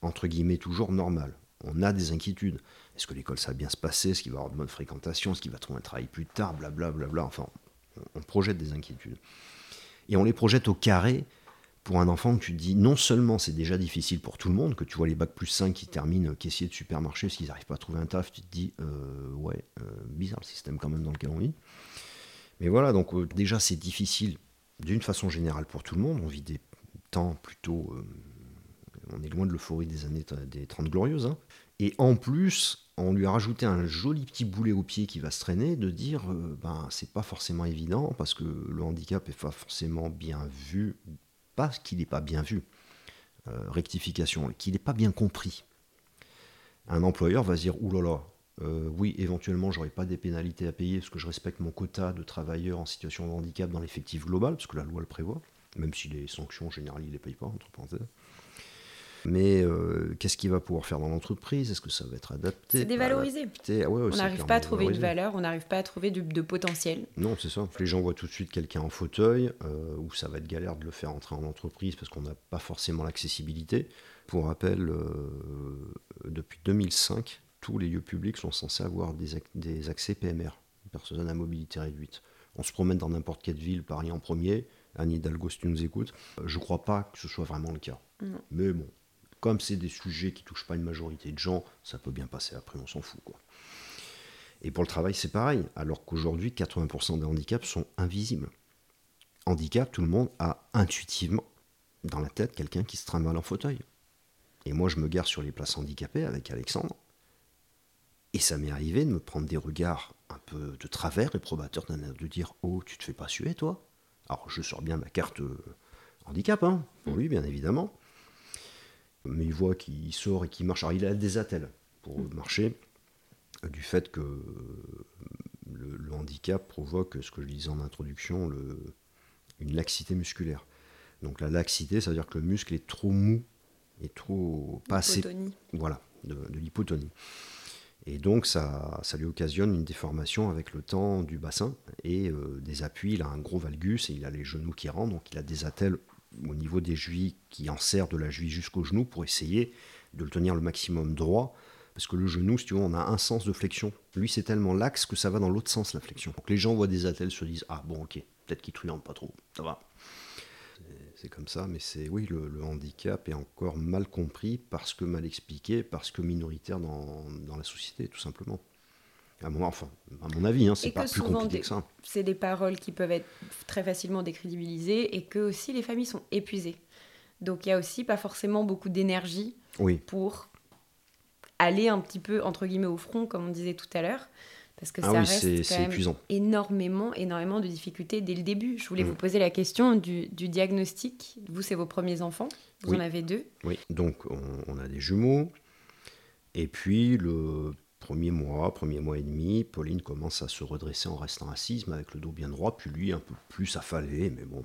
entre guillemets, toujours normal, On a des inquiétudes. Est-ce que l'école ça va bien se passer? Est-ce qu'il va avoir de bonnes fréquentations? Est-ce qu'il va trouver un travail plus tard? Blablabla. Bla, bla, bla. Enfin, on projette des inquiétudes. Et on les projette au carré pour un enfant que tu te dis, non seulement c'est déjà difficile pour tout le monde, que tu vois les bacs plus 5 qui terminent caissier de supermarché parce qu'ils n'arrivent pas à trouver un taf, tu te dis, euh, ouais, euh, bizarre le système quand même dans lequel on vit. Mais voilà, donc euh, déjà c'est difficile d'une façon générale pour tout le monde. On vit des temps plutôt. on est loin de l'euphorie des années des 30 glorieuses. Hein. Et en plus, on lui a rajouté un joli petit boulet au pied qui va se traîner, de dire ben c'est pas forcément évident parce que le handicap est pas forcément bien vu qu'il n'est pas bien vu, euh, rectification, qu'il n'est pas bien compris. Un employeur va se dire, oulala, euh, oui, éventuellement, j'aurai pas des pénalités à payer parce que je respecte mon quota de travailleurs en situation de handicap dans l'effectif global, parce que la loi le prévoit, même si les sanctions générales, il ne les paye pas, entre parenthèses. Mais euh, qu'est-ce qu'il va pouvoir faire dans l'entreprise? Est-ce que ça va être adapté? C'est dévalorisé. Ah on n'arrive pas à trouver une valeur, on n'arrive pas à trouver de, potentiel. Non, c'est ça. Les gens voient tout de suite quelqu'un en fauteuil, euh, où ça va être galère de le faire entrer en entreprise parce qu'on n'a pas forcément l'accessibilité. Pour rappel, euh, depuis 2005, tous les lieux publics sont censés avoir des, des accès PMR, personnes à mobilité réduite. On se promène dans n'importe quelle ville, Paris en premier, Anne Hidalgo si tu nous écoutes. Je ne crois pas que ce soit vraiment le cas. Mais bon, comme c'est des sujets qui touchent pas une majorité de gens, ça peut bien passer après, on s'en fout. Quoi. Et pour le travail, c'est pareil, alors qu'aujourd'hui, 80% des handicaps sont invisibles. Handicap, tout le monde a intuitivement dans la tête quelqu'un qui se trimballe en fauteuil. Et moi, je me gare sur les places handicapées avec Alexandre. Et ça m'est arrivé de me prendre des regards un peu de travers et probateurs de dire Oh, tu te fais pas suer, toi? Alors, je sors bien ma carte euh, handicap, hein, pour lui, bien évidemment mais il voit qu'il sort et qu'il marche. Alors il a des attelles pour mm. marcher, euh, du fait que le, handicap provoque, ce que je disais en introduction, le, une laxité musculaire. Donc la laxité, ça veut dire que le muscle est trop mou et trop pas assez. Voilà, de, l'hypotonie. Et donc ça, ça lui occasionne une déformation avec le temps du bassin et euh, des appuis. Il a un gros valgus et il a les genoux qui rentrent, donc il a des attelles au niveau des juives qui en serrent de la juive jusqu'au genou pour essayer de le tenir le maximum droit. Parce que le genou, si tu veux, on a un sens de flexion. Lui, c'est tellement laxe que ça va dans l'autre sens, la flexion. Donc les gens voient des attelles, se disent Ah bon, ok, peut-être qu'il truande pas trop, ça va. C'est comme ça, mais c'est oui, le, handicap est encore mal compris parce que mal expliqué, parce que minoritaire dans, dans la société, tout simplement. À mon, enfin, à mon avis, hein, c'est pas plus compliqué que ça. C'est des paroles qui peuvent être très facilement décrédibilisées et que aussi les familles sont épuisées. Donc il y a aussi pas forcément beaucoup d'énergie pour aller un petit peu entre guillemets au front, comme on disait tout à l'heure, parce que ah ça reste quand même énormément, énormément de difficultés dès le début. Je voulais mm. vous poser la question du, diagnostic. Vous, c'est vos premiers enfants. Vous en avez deux. Oui. Donc on, on a des jumeaux. Et puis le Premier mois, premier mois et demi, Pauline commence à se redresser en restant assise, mais avec le dos bien droit, puis lui un peu plus affalé, mais bon,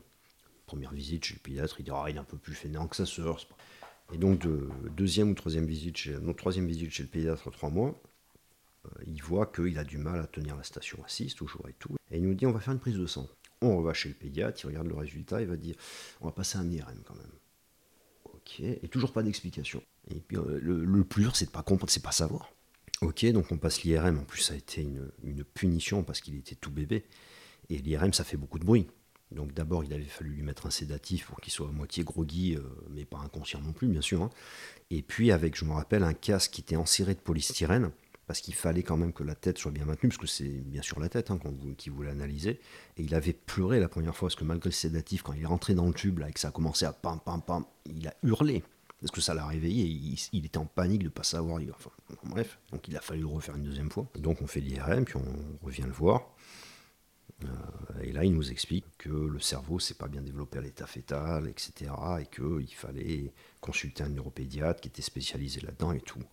première visite chez le pédiatre, il dira ah, il est un peu plus fainéant que sa sœur. Et donc, de, deuxième ou troisième visite chez, non, troisième visite chez le pédiatre, trois mois, euh, il voit qu'il a du mal à tenir la station assise, toujours et tout. Et il nous dit on va faire une prise de sang. On va chez le pédiatre, il regarde le résultat, il va dire on va passer un IRM quand même. Ok, et toujours pas d'explication. Et puis euh, le, le, plus dur, c'est de pas comprendre, c'est pas savoir. Ok, donc on passe l'IRM. En plus, ça a été une, punition parce qu'il était tout bébé. Et l'IRM, ça fait beaucoup de bruit. Donc d'abord, il avait fallu lui mettre un sédatif pour qu'il soit à moitié groggy, euh, mais pas inconscient non plus, bien sûr. Hein. Et puis avec, je me rappelle, un casque qui était enserré de polystyrène, parce qu'il fallait quand même que la tête soit bien maintenue, parce que c'est bien sûr la tête hein, qui voulait analyser. Et il avait pleuré la première fois, parce que malgré le sédatif, quand il est rentré dans le tube, là, et que ça a commencé à pam, pam, pam, il a hurlé parce que ça l'a réveillé, il, était en panique de ne pas savoir. Enfin, bref, donc il a fallu le refaire une deuxième fois. Donc on fait l'IRM, puis on revient le voir. Euh, et là, il nous explique que le cerveau s'est pas bien développé à l'état fœtal, etc. Et qu'il fallait consulter un neuropédiatre qui était spécialisé là-dedans et tout.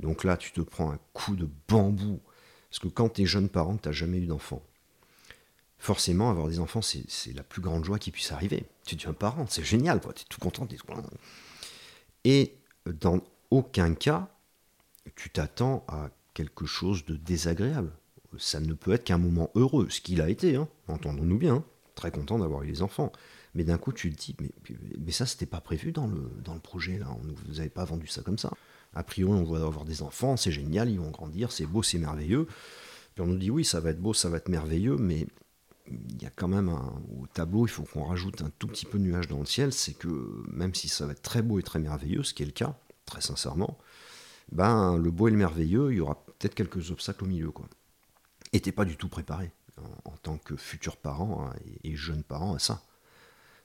Donc là, tu te prends un coup de bambou. Parce que quand tu es jeune parent, tu n'as jamais eu d'enfant. Forcément, avoir des enfants, c'est la plus grande joie qui puisse arriver. Tu deviens parent, c'est génial, tu es tout content, es tout content. Et dans aucun cas, tu t'attends à quelque chose de désagréable. Ça ne peut être qu'un moment heureux, ce qu'il a été, hein, entendons-nous bien, très content d'avoir eu les enfants. Mais d'un coup, tu te dis, mais, mais ça, c'était pas prévu dans le, dans le projet, là, on ne vous avait pas vendu ça comme ça. A priori, on va avoir des enfants, c'est génial, ils vont grandir, c'est beau, c'est merveilleux. Puis on nous dit oui, ça va être beau, ça va être merveilleux, mais il y a quand même au tableau, il faut qu'on rajoute un tout petit peu de nuage dans le ciel, c'est que même si ça va être très beau et très merveilleux, ce qui est le cas, très sincèrement, ben le beau et le merveilleux, il y aura peut-être quelques obstacles au milieu. Quoi. Et t'es pas du tout préparé en, tant que futur parent hein, et, jeune parent à ça.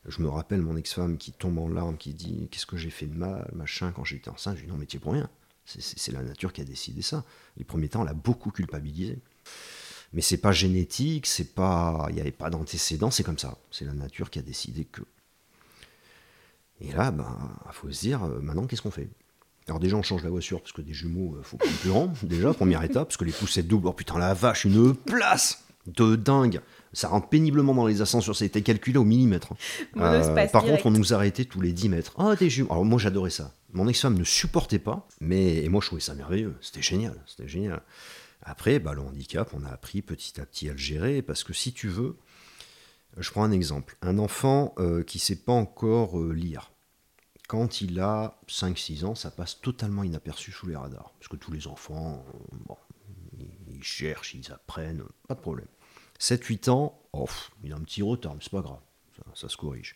Je me rappelle mon ex-femme qui tombe en larmes, qui dit Qu'est-ce que j'ai fait de mal, machin, quand j'étais enceinte? Je dis Non, mais tu es pour rien. C'est la nature qui a décidé ça. Les premiers temps, elle a beaucoup culpabilisé. Mais c'est pas génétique, c'est pas, il n'y avait pas d'antécédent, c'est comme ça. C'est la nature qui a décidé que. Et là, ben, il faut se dire, euh, maintenant, qu'est-ce qu'on fait? Alors déjà, on change la voiture parce que des jumeaux, euh, faut prendre plus grand. Déjà, première étape, parce que les poussettes doubles, oh putain la vache, une place de dingue. Ça rentre péniblement dans les ascenseurs, ça a été calculé au millimètre. Hein. Euh, par contre, on nous arrêtait tous les 10 mètres. Ah, des jumeaux. Alors moi, j'adorais ça. Mon ex-femme ne supportait pas, mais et moi, je trouvais ça merveilleux. C'était génial, c'était génial. Après, bah, le handicap, on a appris petit à petit à le gérer, parce que si tu veux, je prends un exemple. Un enfant euh, qui ne sait pas encore euh, lire, quand il a 5-6 ans, ça passe totalement inaperçu sous les radars. Parce que tous les enfants, bon, ils cherchent, ils apprennent, pas de problème. 7-8 ans, oh, il a un petit retard, mais c'est pas grave, ça, ça, se corrige.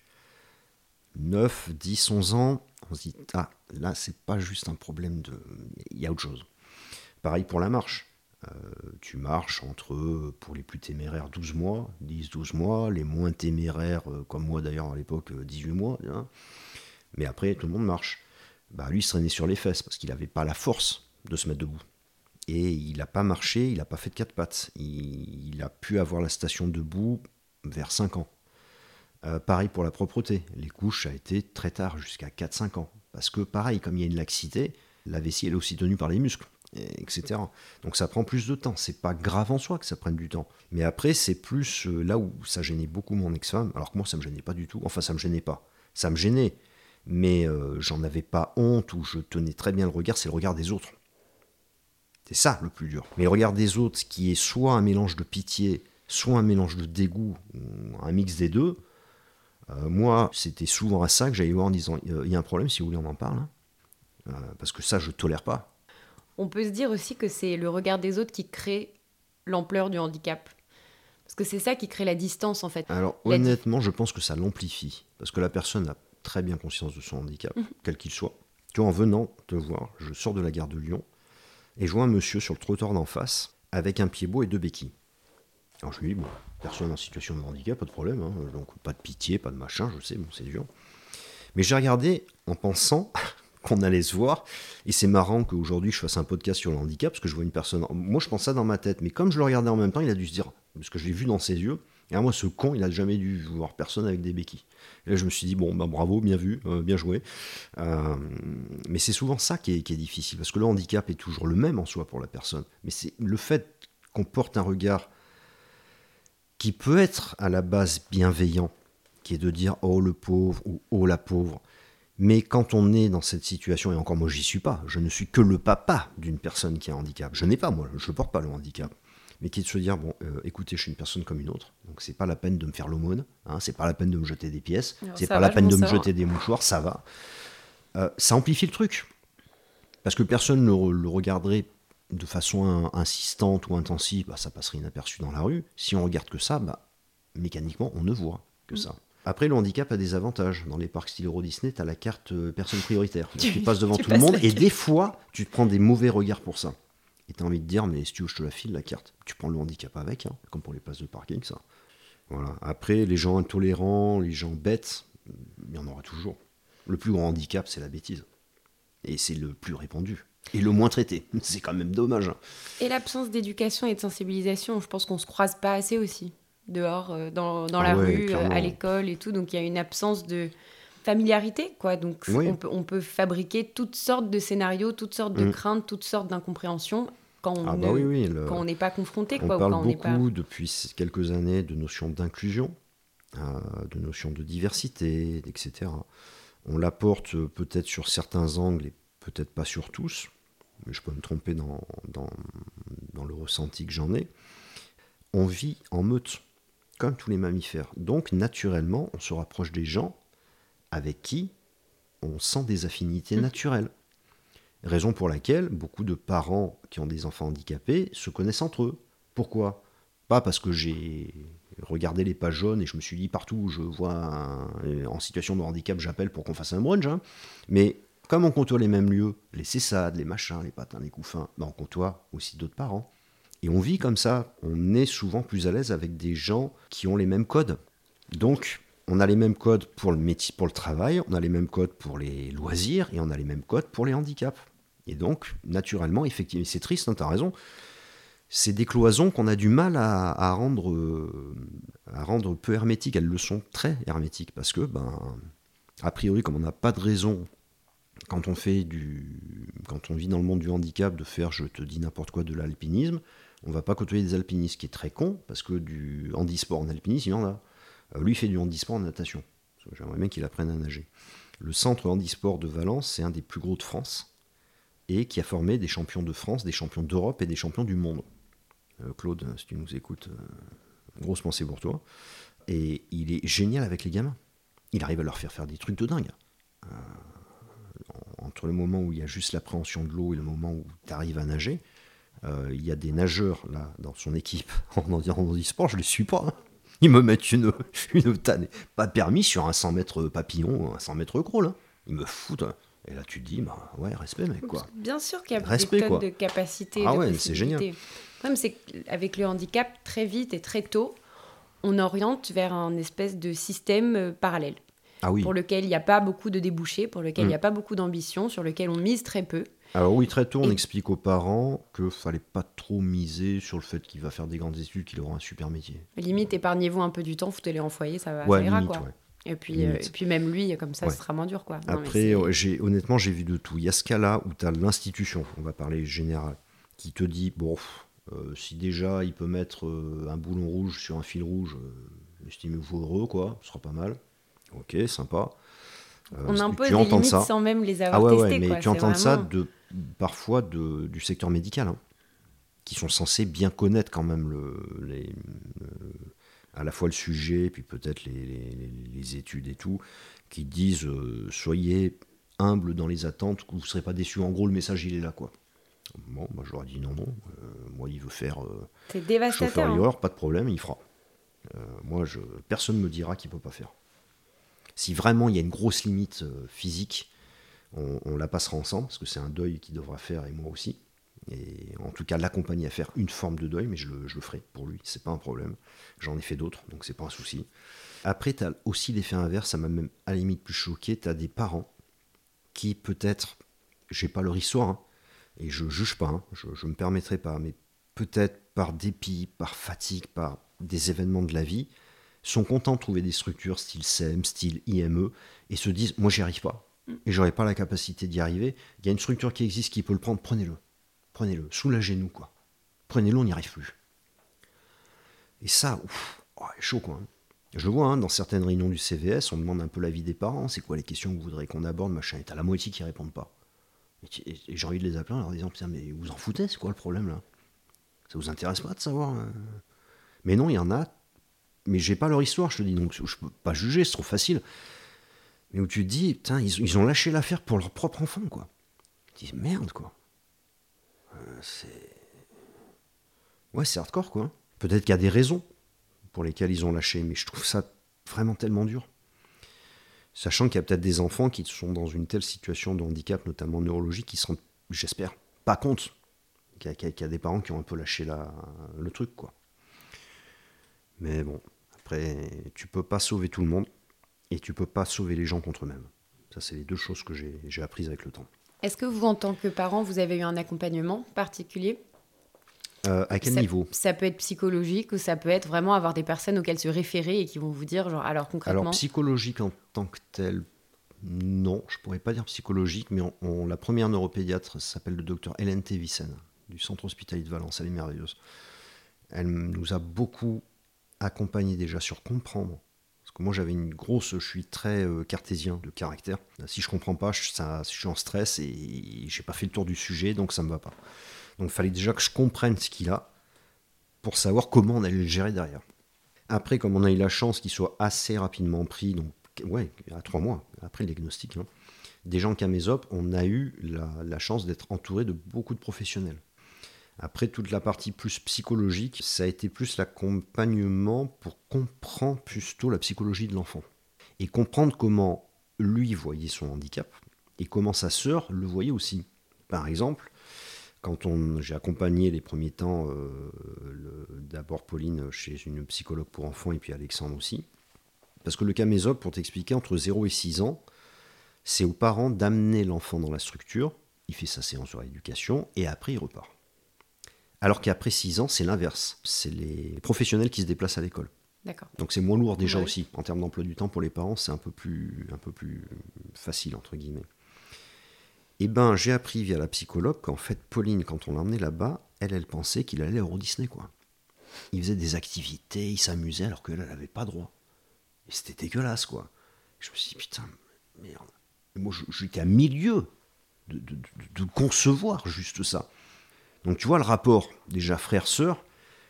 9, 10, 11 ans, on se dit, ah, là, c'est pas juste un problème de. Il y a autre chose. Pareil pour la marche. Euh, tu marches entre, pour les plus téméraires, 12 mois, 10-12 mois, les moins téméraires, euh, comme moi d'ailleurs à l'époque, 18 euh, mois. Hein. Mais après, tout le monde marche. Bah, lui, il se sur les fesses parce qu'il n'avait pas la force de se mettre debout. Et il n'a pas marché, il n'a pas fait de quatre pattes. Il, a pu avoir la station debout vers 5 ans. pareil pour la propreté. Les couches, a été très tard, jusqu'à 4-5 ans. Parce que pareil, comme il y a une laxité, la vessie est aussi tenue par les muscles etc. Donc ça prend plus de temps. C'est pas grave en soi que ça prenne du temps. Mais après, c'est plus euh, là où ça gênait beaucoup mon ex-femme, alors que moi, ça me gênait pas du tout. Enfin, ça me gênait pas. Ça me gênait. Mais euh, j'en avais pas honte ou je tenais très bien le regard, c'est le regard des autres. C'est ça le plus dur. Mais le regard des autres, qui est soit un mélange de pitié, soit un mélange de dégoût, un mix des deux, euh, moi, c'était souvent à ça que j'allais voir en disant il y a un problème, si vous voulez, on en parle. Hein. parce que ça, je tolère pas. On peut se dire aussi que c'est le regard des autres qui crée l'ampleur du handicap. Parce que c'est ça qui crée la distance en fait. Alors honnêtement, je pense que ça l'amplifie. Parce que la personne a très bien conscience de son handicap, mhm. quel qu'il soit. Tu vois, en venant te voir, je sors de la gare de Lyon et je vois un monsieur sur le trottoir d'en face avec un pied beau et deux béquilles. Alors je lui dis, bon, personne en situation de handicap, pas de problème, hein. donc pas de pitié, pas de machin, je sais, bon, c'est dur. Mais j'ai regardé en pensant qu'on allait se voir. Et c'est marrant qu'aujourd'hui je fasse un podcast sur le handicap, parce que je vois une personne. Moi je pense ça dans ma tête, mais comme je le regardais en même temps, il a dû se dire, parce que je l'ai vu dans ses yeux, et à moi ce con, il a jamais dû voir personne avec des béquilles. Et là je me suis dit, bon, bah bravo, bien vu, euh, bien joué. Euh, mais c'est souvent ça qui est, qui est difficile, parce que le handicap est toujours le même en soi pour la personne. Mais c'est le fait qu'on porte un regard qui peut être à la base bienveillant, qui est de dire oh le pauvre ou oh la pauvre, mais quand on est dans cette situation, et encore moi j'y suis pas, je ne suis que le papa d'une personne qui a un handicap. Je n'ai pas, moi, je ne porte pas le handicap. Mais qui est de se dire, bon, euh, écoutez, je suis une personne comme une autre, donc c'est pas la peine de me faire l'aumône, hein, c'est pas la peine de me jeter des pièces, c'est pas la peine de me jeter des mouchoirs, ça va. Euh, ça amplifie le truc. Parce que personne ne le regarderait de façon insistante ou intensive, bah, ça passerait inaperçu dans la rue. Si on regarde que ça, bah, mécaniquement, on ne voit que mm. ça. Après, le handicap a des avantages. Dans les parcs style Euro Disney, tu as la carte euh, personne prioritaire. Tu, passes devant tout le monde et des fois, tu te prends des mauvais regards pour ça. Et tu as envie de dire, mais si tu veux, je te la file, la carte. Tu prends le handicap avec, hein, comme pour les passes de parking, ça. Voilà. Après, les gens intolérants, les gens bêtes, il y en aura toujours. Le plus grand handicap, c'est la bêtise. Et c'est le plus répandu. Et le moins traité. C'est quand même dommage. Et l'absence d'éducation et de sensibilisation, je pense qu'on se croise pas assez aussi dehors, euh, dans, dans ah la rue, euh, à l'école et tout. Donc il y a une absence de familiarité, quoi. Donc on, peut, on peut fabriquer toutes sortes de scénarios, toutes sortes de mm. craintes, toutes sortes d'incompréhensions quand on ah bah n'est pas confronté. On parle beaucoup depuis quelques années de notions d'inclusion, euh, de notions de diversité, etc. On l'apporte peut-être sur certains angles et peut-être pas sur tous, mais je peux me tromper dans, dans, dans le ressenti que j'en ai. On vit en meute comme tous les mammifères. Donc naturellement, on se rapproche des gens avec qui on sent des affinités mmh. naturelles. Raison pour laquelle beaucoup de parents qui ont des enfants handicapés se connaissent entre eux. Pourquoi? Pas parce que j'ai regardé les pages jaunes et je me suis dit partout où je vois un, en situation de handicap, j'appelle pour qu'on fasse un brunch. hein. Mais comme on côtoie les mêmes lieux, les cessades, les machins, les patins, les couffins, ben on côtoie aussi d'autres parents. Et on vit comme ça. On est souvent plus à l'aise avec des gens qui ont les mêmes codes. Donc, on a les mêmes codes pour le métier, pour le travail, on a les mêmes codes pour les loisirs et on a les mêmes codes pour les handicaps. Et donc, naturellement, effectivement, c'est triste, hein, tu as raison. C'est des cloisons qu'on a du mal à, rendre, euh, à rendre peu hermétiques. Elles le sont très hermétiques parce que, ben, a priori, comme on n'a pas de raison quand on vit dans le monde du handicap, de faire, je te dis n'importe quoi, de l'alpinisme, on va pas côtoyer des alpinistes, qui est très con parce que du handisport en alpinisme, il y en a. Euh, lui fait du handisport en natation. J'aimerais bien qu'il apprenne à nager. Le centre handisport de Valence, c'est un des plus gros de France et qui a formé des champions de France, des champions d'Europe et des champions du monde. Euh, Claude, si tu nous écoutes, euh, grosse pensée pour toi. Et il est génial avec les gamins. Il arrive à leur faire faire des trucs de dingue. Entre le moment où il y a juste l'appréhension de l'eau et le moment où tu arrives à nager, il y a des nageurs là dans son équipe en handisport, je les suis pas. hein. Ils me mettent une, une tanne, pas permis sur un 100 mètres papillon, un 100 mètres crawl. hein. Ils me foutent. hein. Et là, tu te dis, bah ouais, respect, mec, quoi. Bien sûr qu'il y a Respect, des quoi. de capacités. Ah de ouais, c'est génial. problème, c'est qu'avec le handicap, très vite et très tôt, on oriente vers un espèce de système euh, parallèle, Ah oui. pour lequel il n'y a pas beaucoup de débouchés, pour lequel il Mm. n'y a pas beaucoup d'ambition, sur lequel on mise très peu. Alors oui, très tôt, on Et- explique aux parents qu'il fallait pas trop miser sur le fait qu'il va faire des grandes études, qu'il aura un super métier. Limite, épargnez-vous un peu du temps, foutez-les en foyer, ça, va, ouais, ça ira. limite, quoi. ouais. Et, puis, euh, et puis même lui, comme ça, Ouais. ce sera moins dur. Quoi. Non, Après, euh, j'ai, honnêtement, j'ai vu de tout. Il y a ce cas-là où tu as l'institution, on va parler général, qui te dit, bon, euh, si déjà il peut mettre euh, un boulon rouge sur un fil rouge, estimez-vous heureux, quoi, ce sera pas mal. Ok, sympa. On que impose des limites ça. sans même les avoir Ah ouais, ouais, mais quoi. tu entends ça de, parfois de, du secteur médical, hein, qui sont censés bien connaître quand même le, les, le- à la fois le sujet, puis peut-être les, les- les- les études et tout, qui disent euh, soyez humble dans les attentes, que vous ne serez pas déçus. En gros, le message, il est là, quoi. Bon, moi, je leur ai dit non, non. euh, moi, il veut faire euh, chauffeur hein. livreur, pas de problème, il fera. Euh, moi, je, personne ne me dira qu'il peut pas faire. Si vraiment il y a une grosse limite euh, physique, on, la passera ensemble, parce que c'est un deuil qu'il devra faire, et moi aussi. Et en tout cas, l'accompagner à faire une forme de deuil, mais je le, je le ferai pour lui, c'est pas un problème. J'en ai fait d'autres, donc c'est pas un souci. Après, tu as aussi l'effet inverse, ça m'a même à la limite plus choqué. Tu as des parents qui, peut-être, j'ai pas leur histoire, hein, et je juge pas, hein, je, je me permettrai pas, mais peut-être par dépit, par fatigue, par des événements de la vie, sont contents de trouver des structures style SEM, style IME, et se disent, moi j'y arrive pas, et j'aurais pas la capacité d'y arriver. Il y a une structure qui existe qui peut le prendre, prenez-le, prenez-le, soulagez-nous quoi. Prenez-le, on n'y arrive plus. Et ça, ouf, oh, chaud quoi. hein. Je le vois, hein, dans certaines réunions du CVS, on demande un peu l'avis des parents, c'est quoi les questions que vous voudrez qu'on aborde, machin, et t'as la moitié qui répondent pas. Et j'ai envie de les appeler en leur disant, putain, mais vous en foutez, c'est quoi le problème là? Ça vous intéresse pas de savoir euh? Mais non, il y en a, mais j'ai pas leur histoire, je te dis, donc je peux pas juger, c'est trop facile. Mais où tu te dis, putain, ils, ont lâché l'affaire pour leur propre enfant, quoi. Tu dis, merde, quoi. Euh, c'est. Ouais, c'est hardcore, quoi. Peut-être qu'il y a des raisons pour lesquelles ils ont lâché, mais je trouve ça vraiment tellement dur. Sachant qu'il y a peut-être des enfants qui sont dans une telle situation de handicap, notamment neurologique, qui se rendent, j'espère, pas compte qu'il y, a- des parents qui ont un peu lâché le truc, quoi. Mais bon, après, tu peux pas sauver tout le monde et tu peux pas sauver les gens contre eux-mêmes. Ça, c'est les deux choses que j'ai apprises avec le temps. Est-ce que vous, en tant que parent, vous avez eu un accompagnement particulier? Euh, à quel ça, niveau? Ça peut être psychologique ou ça peut être vraiment avoir des personnes auxquelles se référer et qui vont vous dire, genre, alors concrètement, Alors, psychologique en tant que tel, non, je pourrais pas dire psychologique, mais on, on- la première neuropédiatre s'appelle le docteur Hélène Thévissen, du centre hospitalier de Valence. Elle est merveilleuse. Elle nous a beaucoup accompagnés déjà sur comprendre. Moi, j'avais une grosse. Je suis très euh, cartésien de caractère. Si je comprends pas, je, ça- je suis en stress et j'ai pas fait le tour du sujet, donc ça me va pas. Donc, il fallait déjà que je comprenne ce qu'il a pour savoir comment on allait le gérer derrière. Après, comme on a eu la chance qu'il soit assez rapidement pris, donc ouais, à trois mois après le diagnostic, hein, des gens Camésop, on a eu la, chance d'être entouré de beaucoup de professionnels. Après, toute la partie plus psychologique, ça a été plus l'accompagnement pour comprendre plutôt la psychologie de l'enfant. Et comprendre comment lui voyait son handicap et comment sa sœur le voyait aussi. Par exemple, quand j'ai accompagné les premiers temps, euh, d'abord Pauline chez une psychologue pour enfants et puis Alexandre aussi, parce que le camésop, pour t'expliquer, entre 0 et 6 ans, c'est aux parents d'amener l'enfant dans la structure, il fait sa séance sur l'éducation et après il repart. Alors qu'après 6 ans, c'est l'inverse. C'est les professionnels qui se déplacent à l'école. Donc c'est moins lourd déjà aussi. En termes d'emploi du temps pour les parents, c'est un peu plus, un peu plus facile, entre guillemets. Eh ben, j'ai appris via la psychologue qu'en fait, Pauline, quand on l'a emmené là-bas, elle, elle pensait qu'il allait au Disney, quoi. Il faisait des activités, il s'amusait alors qu'elle, elle n'avait pas droit. Et c'était dégueulasse, quoi. Je me suis dit, putain, merde. moi, j'étais à milieu de, de, concevoir juste ça. Donc, tu vois, le rapport, déjà frère-sœur,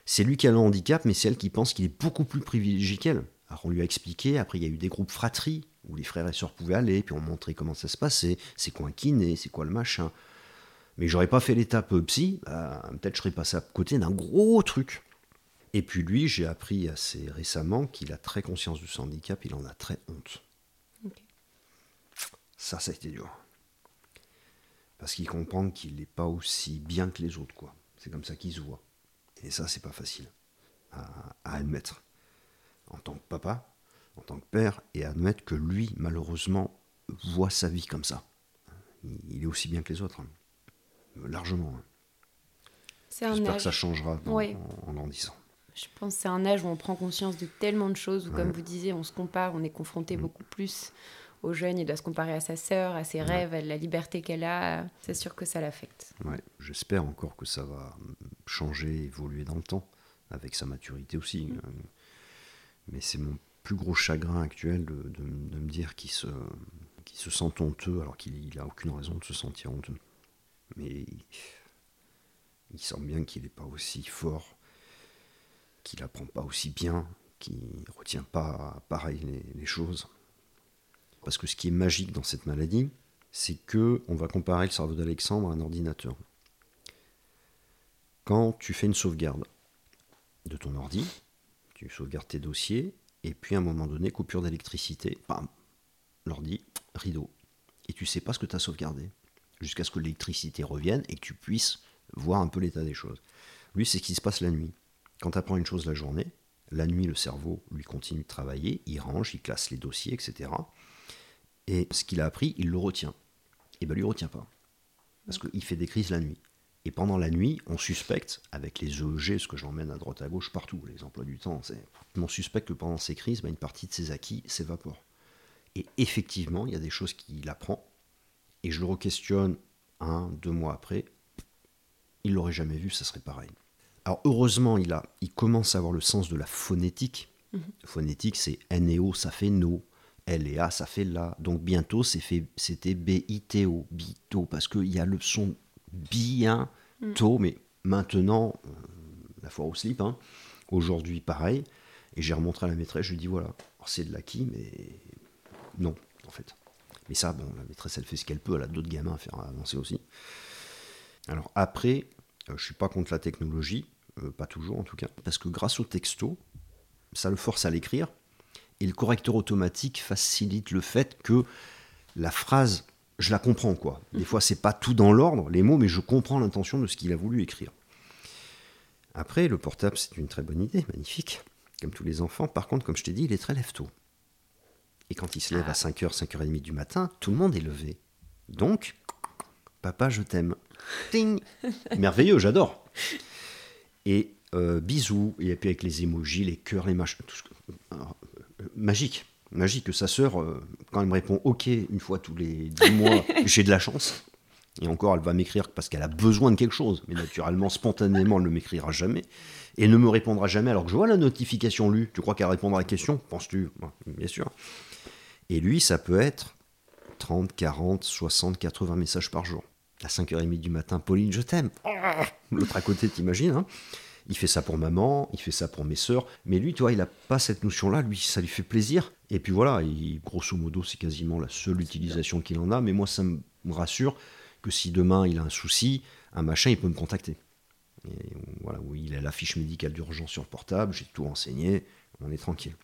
c'est lui qui a le handicap, mais c'est elle qui pense qu'il est beaucoup plus privilégié qu'elle. Alors, on lui a expliqué, après, il y a eu des groupes fratries où les frères et sœurs pouvaient aller, puis on montrait comment ça se passait, c'est quoi un kiné, c'est quoi le machin. Mais j'aurais pas fait l'étape psy, bah, peut-être je serais passé à côté d'un gros truc. Et puis lui, j'ai appris assez récemment qu'il a très conscience de son handicap, il en a très honte. Ça, ça a été dur. Parce qu'il comprend qu'il n'est pas aussi bien que les autres, quoi. C'est comme ça qu'il se voit. Et ça, c'est pas facile à, à admettre. En tant que papa, en tant que père et admettre que lui, malheureusement, voit sa vie comme ça. Il est aussi bien que les autres, hein. largement. Hein. J'espère que ça changera en, grandissant. Je pense que c'est un âge où on prend conscience de tellement de choses, où, comme vous disiez, on se compare, on est confronté mm. beaucoup plus aux jeunes, il doit se comparer à sa sœur, à ses rêves, à la liberté qu'elle a. C'est sûr que ça l'affecte. Ouais, J'espère encore que ça va changer, évoluer dans le temps, avec sa maturité aussi. Mm. Mais c'est mon plus gros chagrin actuel de, me dire qu'il se, se sent honteux alors qu'il n'a aucune raison de se sentir honteux. Mais il, semble bien qu'il n'est pas aussi fort, qu'il apprend pas aussi bien, qu'il ne retient pas pareil les, les, choses. Parce que ce qui est magique dans cette maladie, c'est que on va comparer le cerveau d'Alexandre à un ordinateur. Quand tu fais une sauvegarde de ton ordi, tu sauvegardes tes dossiers, et puis à un moment donné, coupure d'électricité, bam, l'ordi, rideau. Et tu sais pas ce que tu as sauvegardé. Jusqu'à ce que l'électricité revienne et que tu puisses voir un peu l'état des choses. Lui, c'est ce qui se passe la nuit. Quand tu apprends une chose la journée, la nuit, le cerveau, lui, continue de travailler, il range, il classe les dossiers, etc. Et ce qu'il a appris, il le retient. Et bien, lui, il ne retient pas. Parce qu'il fait des crises la nuit. Et pendant la nuit, on suspecte, avec les EEG, ce que j'emmène à droite à gauche partout, les emplois du temps, on suspecte que pendant ces crises, bah, une partie de ses acquis s'évapore. Et effectivement, il y a des choses qu'il apprend, et je le re-questionne un, deux mois après, il l'aurait jamais vu, ça serait pareil. Alors heureusement, il, a, il commence à avoir le sens de la phonétique. Mhm. Phonétique, c'est N et O, ça fait no. L et A, ça fait la. Donc bientôt, c'était B-I-T-O, bito, parce qu'il y a le son bien mm. mais maintenant, euh, la foire au slip, hein, aujourd'hui pareil, et j'ai remontré à la maîtresse, je lui dis voilà, c'est de l'acquis, mais non, en fait. Mais ça, bon, la maîtresse, elle fait ce qu'elle peut, elle a d'autres gamins à faire avancer aussi. Alors après, euh, je suis pas contre la technologie, euh, pas toujours en tout cas, parce que grâce au texto, ça le force à l'écrire, et le correcteur automatique facilite le fait que la phrase je la comprends quoi. Des mhm. fois c'est pas tout dans l'ordre les mots, mais je comprends l'intention de ce qu'il a voulu écrire. Après, le portable c'est une très bonne idée, magnifique, comme tous les enfants. Par contre, comme je t'ai dit, il est très lève-tôt. Et quand il se lève à 5h, ah. 5h30 du matin, tout le monde est levé. Donc, papa, je t'aime. Ting Merveilleux, j'adore. Et euh, bisous, et puis avec les émojis, les cœurs, les machins, tout ce magique magique que sa sœur, euh, quand elle me répond OK une fois tous les 10 mois, j'ai de la chance. Et encore, elle va m'écrire parce qu'elle a besoin de quelque chose. Mais naturellement, spontanément, elle ne m'écrira jamais. Et ne me répondra jamais alors que je vois la notification lue. Tu crois qu'elle répondra à la question? Penses-tu? Bien sûr. Et lui, ça peut être 30, 40, 60, 80 messages par jour. À 5h30 du matin, Pauline, je t'aime. L'autre à côté, t'imagines. Hein Il fait ça pour maman, il fait ça pour mes sœurs. Mais lui, tu vois, il n'a pas cette notion-là. Lui, ça lui fait plaisir. Et puis voilà, grosso modo, c'est quasiment la seule utilisation qu'il en a. Mais moi, ça me rassure que si demain il a un souci, un machin, il peut me contacter. Et voilà, oui, il a la fiche médicale d'urgence sur le portable, j'ai tout renseigné, on est tranquille.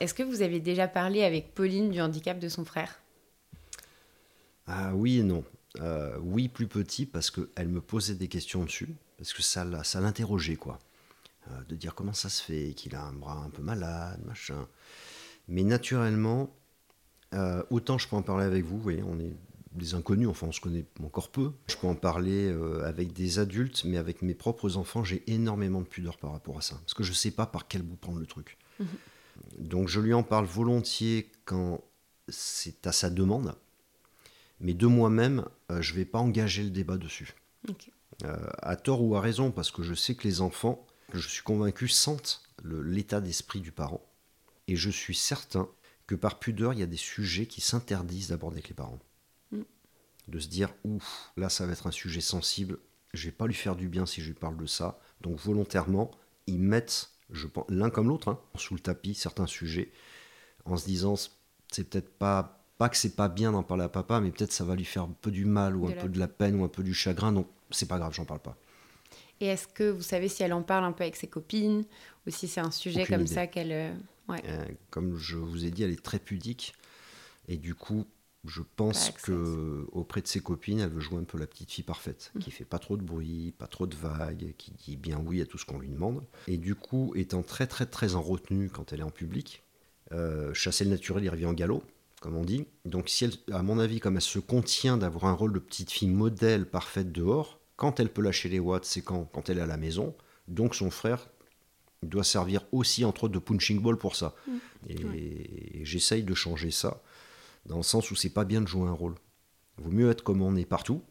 Est-ce que vous avez déjà parlé avec Pauline du handicap de son frère? Ah oui et non. Euh, oui, plus petit, parce qu'elle me posait des questions dessus, parce que ça, ça l'interrogeait, quoi. Euh, de dire comment ça se fait, qu'il a un bras un peu malade, machin. Mais naturellement, euh, autant je peux en parler avec vous, vous voyez, on est des inconnus, enfin on se connaît encore peu. Je peux en parler avec des adultes, mais avec mes propres enfants, j'ai énormément de pudeur par rapport à ça. Parce que je ne sais pas par quel bout prendre le truc. Mhm. Donc je lui en parle volontiers quand c'est à sa demande. Mais de moi-même, euh, je ne vais pas engager le débat dessus. Euh, à tort ou à raison, parce que je sais que les enfants, je suis convaincu, sentent l'état d'esprit du parent. Et je suis certain que par pudeur, il y a des sujets qui s'interdisent d'aborder avec les parents. Mm. De se dire, ouf, là ça va être un sujet sensible, je vais pas lui faire du bien si je lui parle de ça. Donc volontairement, ils mettent, je pense, l'un comme l'autre, hein, sous le tapis certains sujets, en se disant, c'est peut-être pas pas que c'est pas bien d'en parler à papa, mais peut-être ça va lui faire un peu du mal ou un peu de la peine ou un peu du chagrin, donc c'est pas grave, j'en parle pas. Et est-ce que vous savez si elle en parle un peu avec ses copines ou si c'est un sujet comme ça qu'elle. Euh, euh, comme je vous ai dit, elle est très pudique et du coup, je pense que auprès de ses copines, elle veut jouer un peu la petite fille parfaite, qui mmh. qui fait pas trop de bruit, pas trop de vagues, qui dit bien oui à tout ce qu'on lui demande. Et du coup, étant très très très en retenue quand elle est en public, euh, chasser le naturel, il revient en galop comme on dit. Donc, si elle, à mon avis, comme elle se contient d'avoir un rôle de petite fille modèle parfaite dehors, quand elle peut lâcher les watts, c'est quand, quand elle est à la maison. Donc, son frère doit servir aussi, entre autres, de punching ball pour ça. Mmh. Et, j'essaye de changer ça, dans le sens où c'est pas bien de jouer un rôle. Vaut mieux être comme on est partout,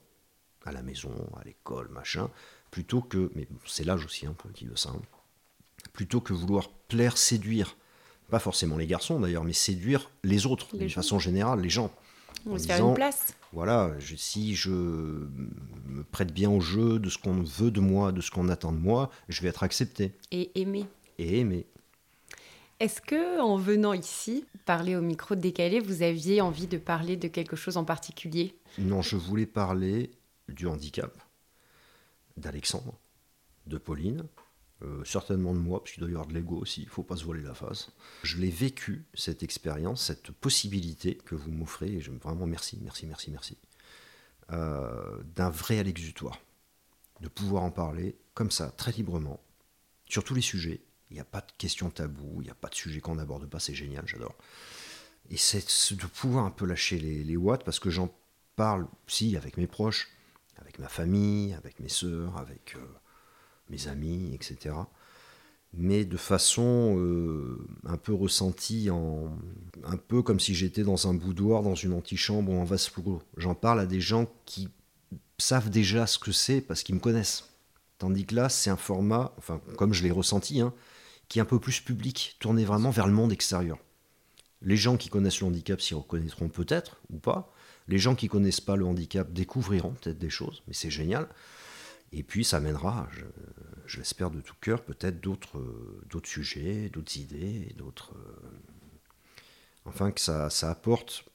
à la maison, à l'école, machin, plutôt que, mais c'est l'âge aussi un peu qui le ça, plutôt que vouloir plaire, séduire pas forcément les garçons d'ailleurs, mais séduire les autres, d'une façon générale, les gens. On se faire une place. Voilà, si je me prête bien au jeu de ce qu'on veut de moi, de ce qu'on attend de moi, je vais être accepté. Et aimé. Et aimé. Est-ce que, en venant ici, parler au micro décalé, vous aviez envie de parler de quelque chose en particulier? Non, je voulais parler du handicap, d'Alexandre, de Pauline, euh, certainement de moi, parce qu'il doit y avoir de l'ego aussi, il ne faut pas se voiler la face. Je l'ai vécu, cette expérience, cette possibilité que vous m'offrez, et je, vraiment merci, merci, merci, merci, euh, d'un vrai exutoire, de pouvoir en parler comme ça, très librement, sur tous les sujets. Il n'y a pas de questions tabou, il n'y a pas de sujet qu'on n'aborde pas, c'est génial, j'adore. Et c'est de pouvoir un peu lâcher les, les watts, parce que j'en parle, si, avec mes proches, avec ma famille, avec mes sœurs, avec... Euh, mes amis, etc. Mais de façon euh, un peu ressentie, en, un peu comme si j'étais dans un boudoir, dans une antichambre ou en vase clos. J'en parle à des gens qui savent déjà ce que c'est parce qu'ils me connaissent. Tandis que là, c'est un format, enfin, comme je l'ai ressenti, hein, qui est un peu plus public, tourné vraiment vers le monde extérieur. Les gens qui connaissent le handicap s'y reconnaîtront peut-être ou pas. Les gens qui connaissent pas le handicap découvriront peut-être des choses, mais c'est génial. Et puis ça mènera, je, l'espère de tout cœur, peut-être d'autres, d'autres sujets, d'autres idées, d'autres. Euh, enfin, que ça, ça, apporte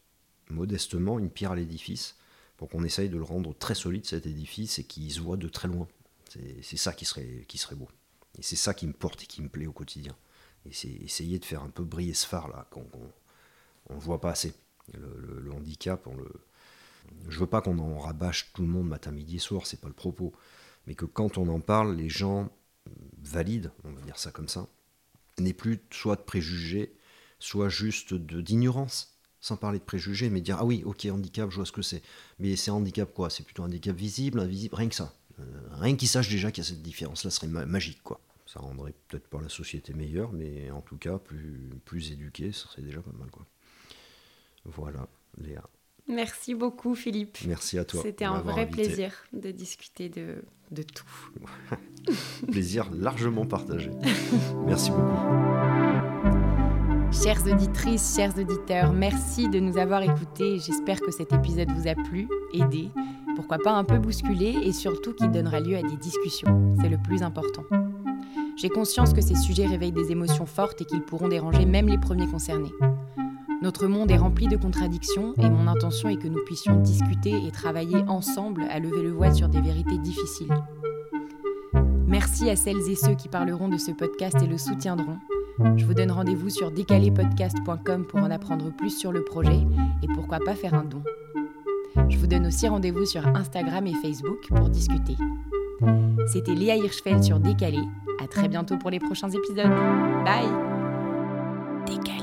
modestement une pierre à l'édifice pour qu'on essaye de le rendre très solide cet édifice et qu'il se voit de très loin. C'est, ça qui serait, qui serait beau. Et c'est ça qui me porte et qui me plaît au quotidien. Et c'est essayer de faire un peu briller ce phare là qu'on ne voit pas assez. Le, le handicap, on le, je veux pas qu'on en rabâche tout le monde matin, midi et soir, c'est pas le propos mais que quand on en parle, les gens valident, on va dire ça comme ça, n'est plus soit de préjugés, soit juste d'ignorance, sans parler de préjugés, mais dire ah oui, ok, handicap, je vois ce que c'est. Mais c'est handicap quoi? C'est plutôt handicap visible, invisible, rien que ça. Euh, rien qu'ils sachent déjà qu'il y a cette différence-là serait magique quoi. Ça rendrait peut-être pas la société meilleure, mais en tout cas plus, plus éduquée, ça serait déjà pas mal quoi. Voilà, Léa. Merci beaucoup Philippe. Merci à toi. C'était un vrai plaisir de discuter de, de tout. plaisir largement partagé. Merci beaucoup. Chères auditrices, chers auditeurs, merci de nous avoir écoutés. J'espère que cet épisode vous a plu, aidé, pourquoi pas un peu bousculé et surtout qu'il donnera lieu à des discussions. C'est le plus important. J'ai conscience que ces sujets réveillent des émotions fortes et qu'ils pourront déranger même les premiers concernés. Notre monde est rempli de contradictions et mon intention est que nous puissions discuter et travailler ensemble à lever le voile sur des vérités difficiles. Merci à celles et ceux qui parleront de ce podcast et le soutiendront. Je vous donne rendez-vous sur décalépodcast.com pour en apprendre plus sur le projet et pourquoi pas faire un don. Je vous donne aussi rendez-vous sur Instagram et Facebook pour discuter. C'était Léa Hirschfeld sur Décalé. À très bientôt pour les prochains épisodes. Bye Décalé.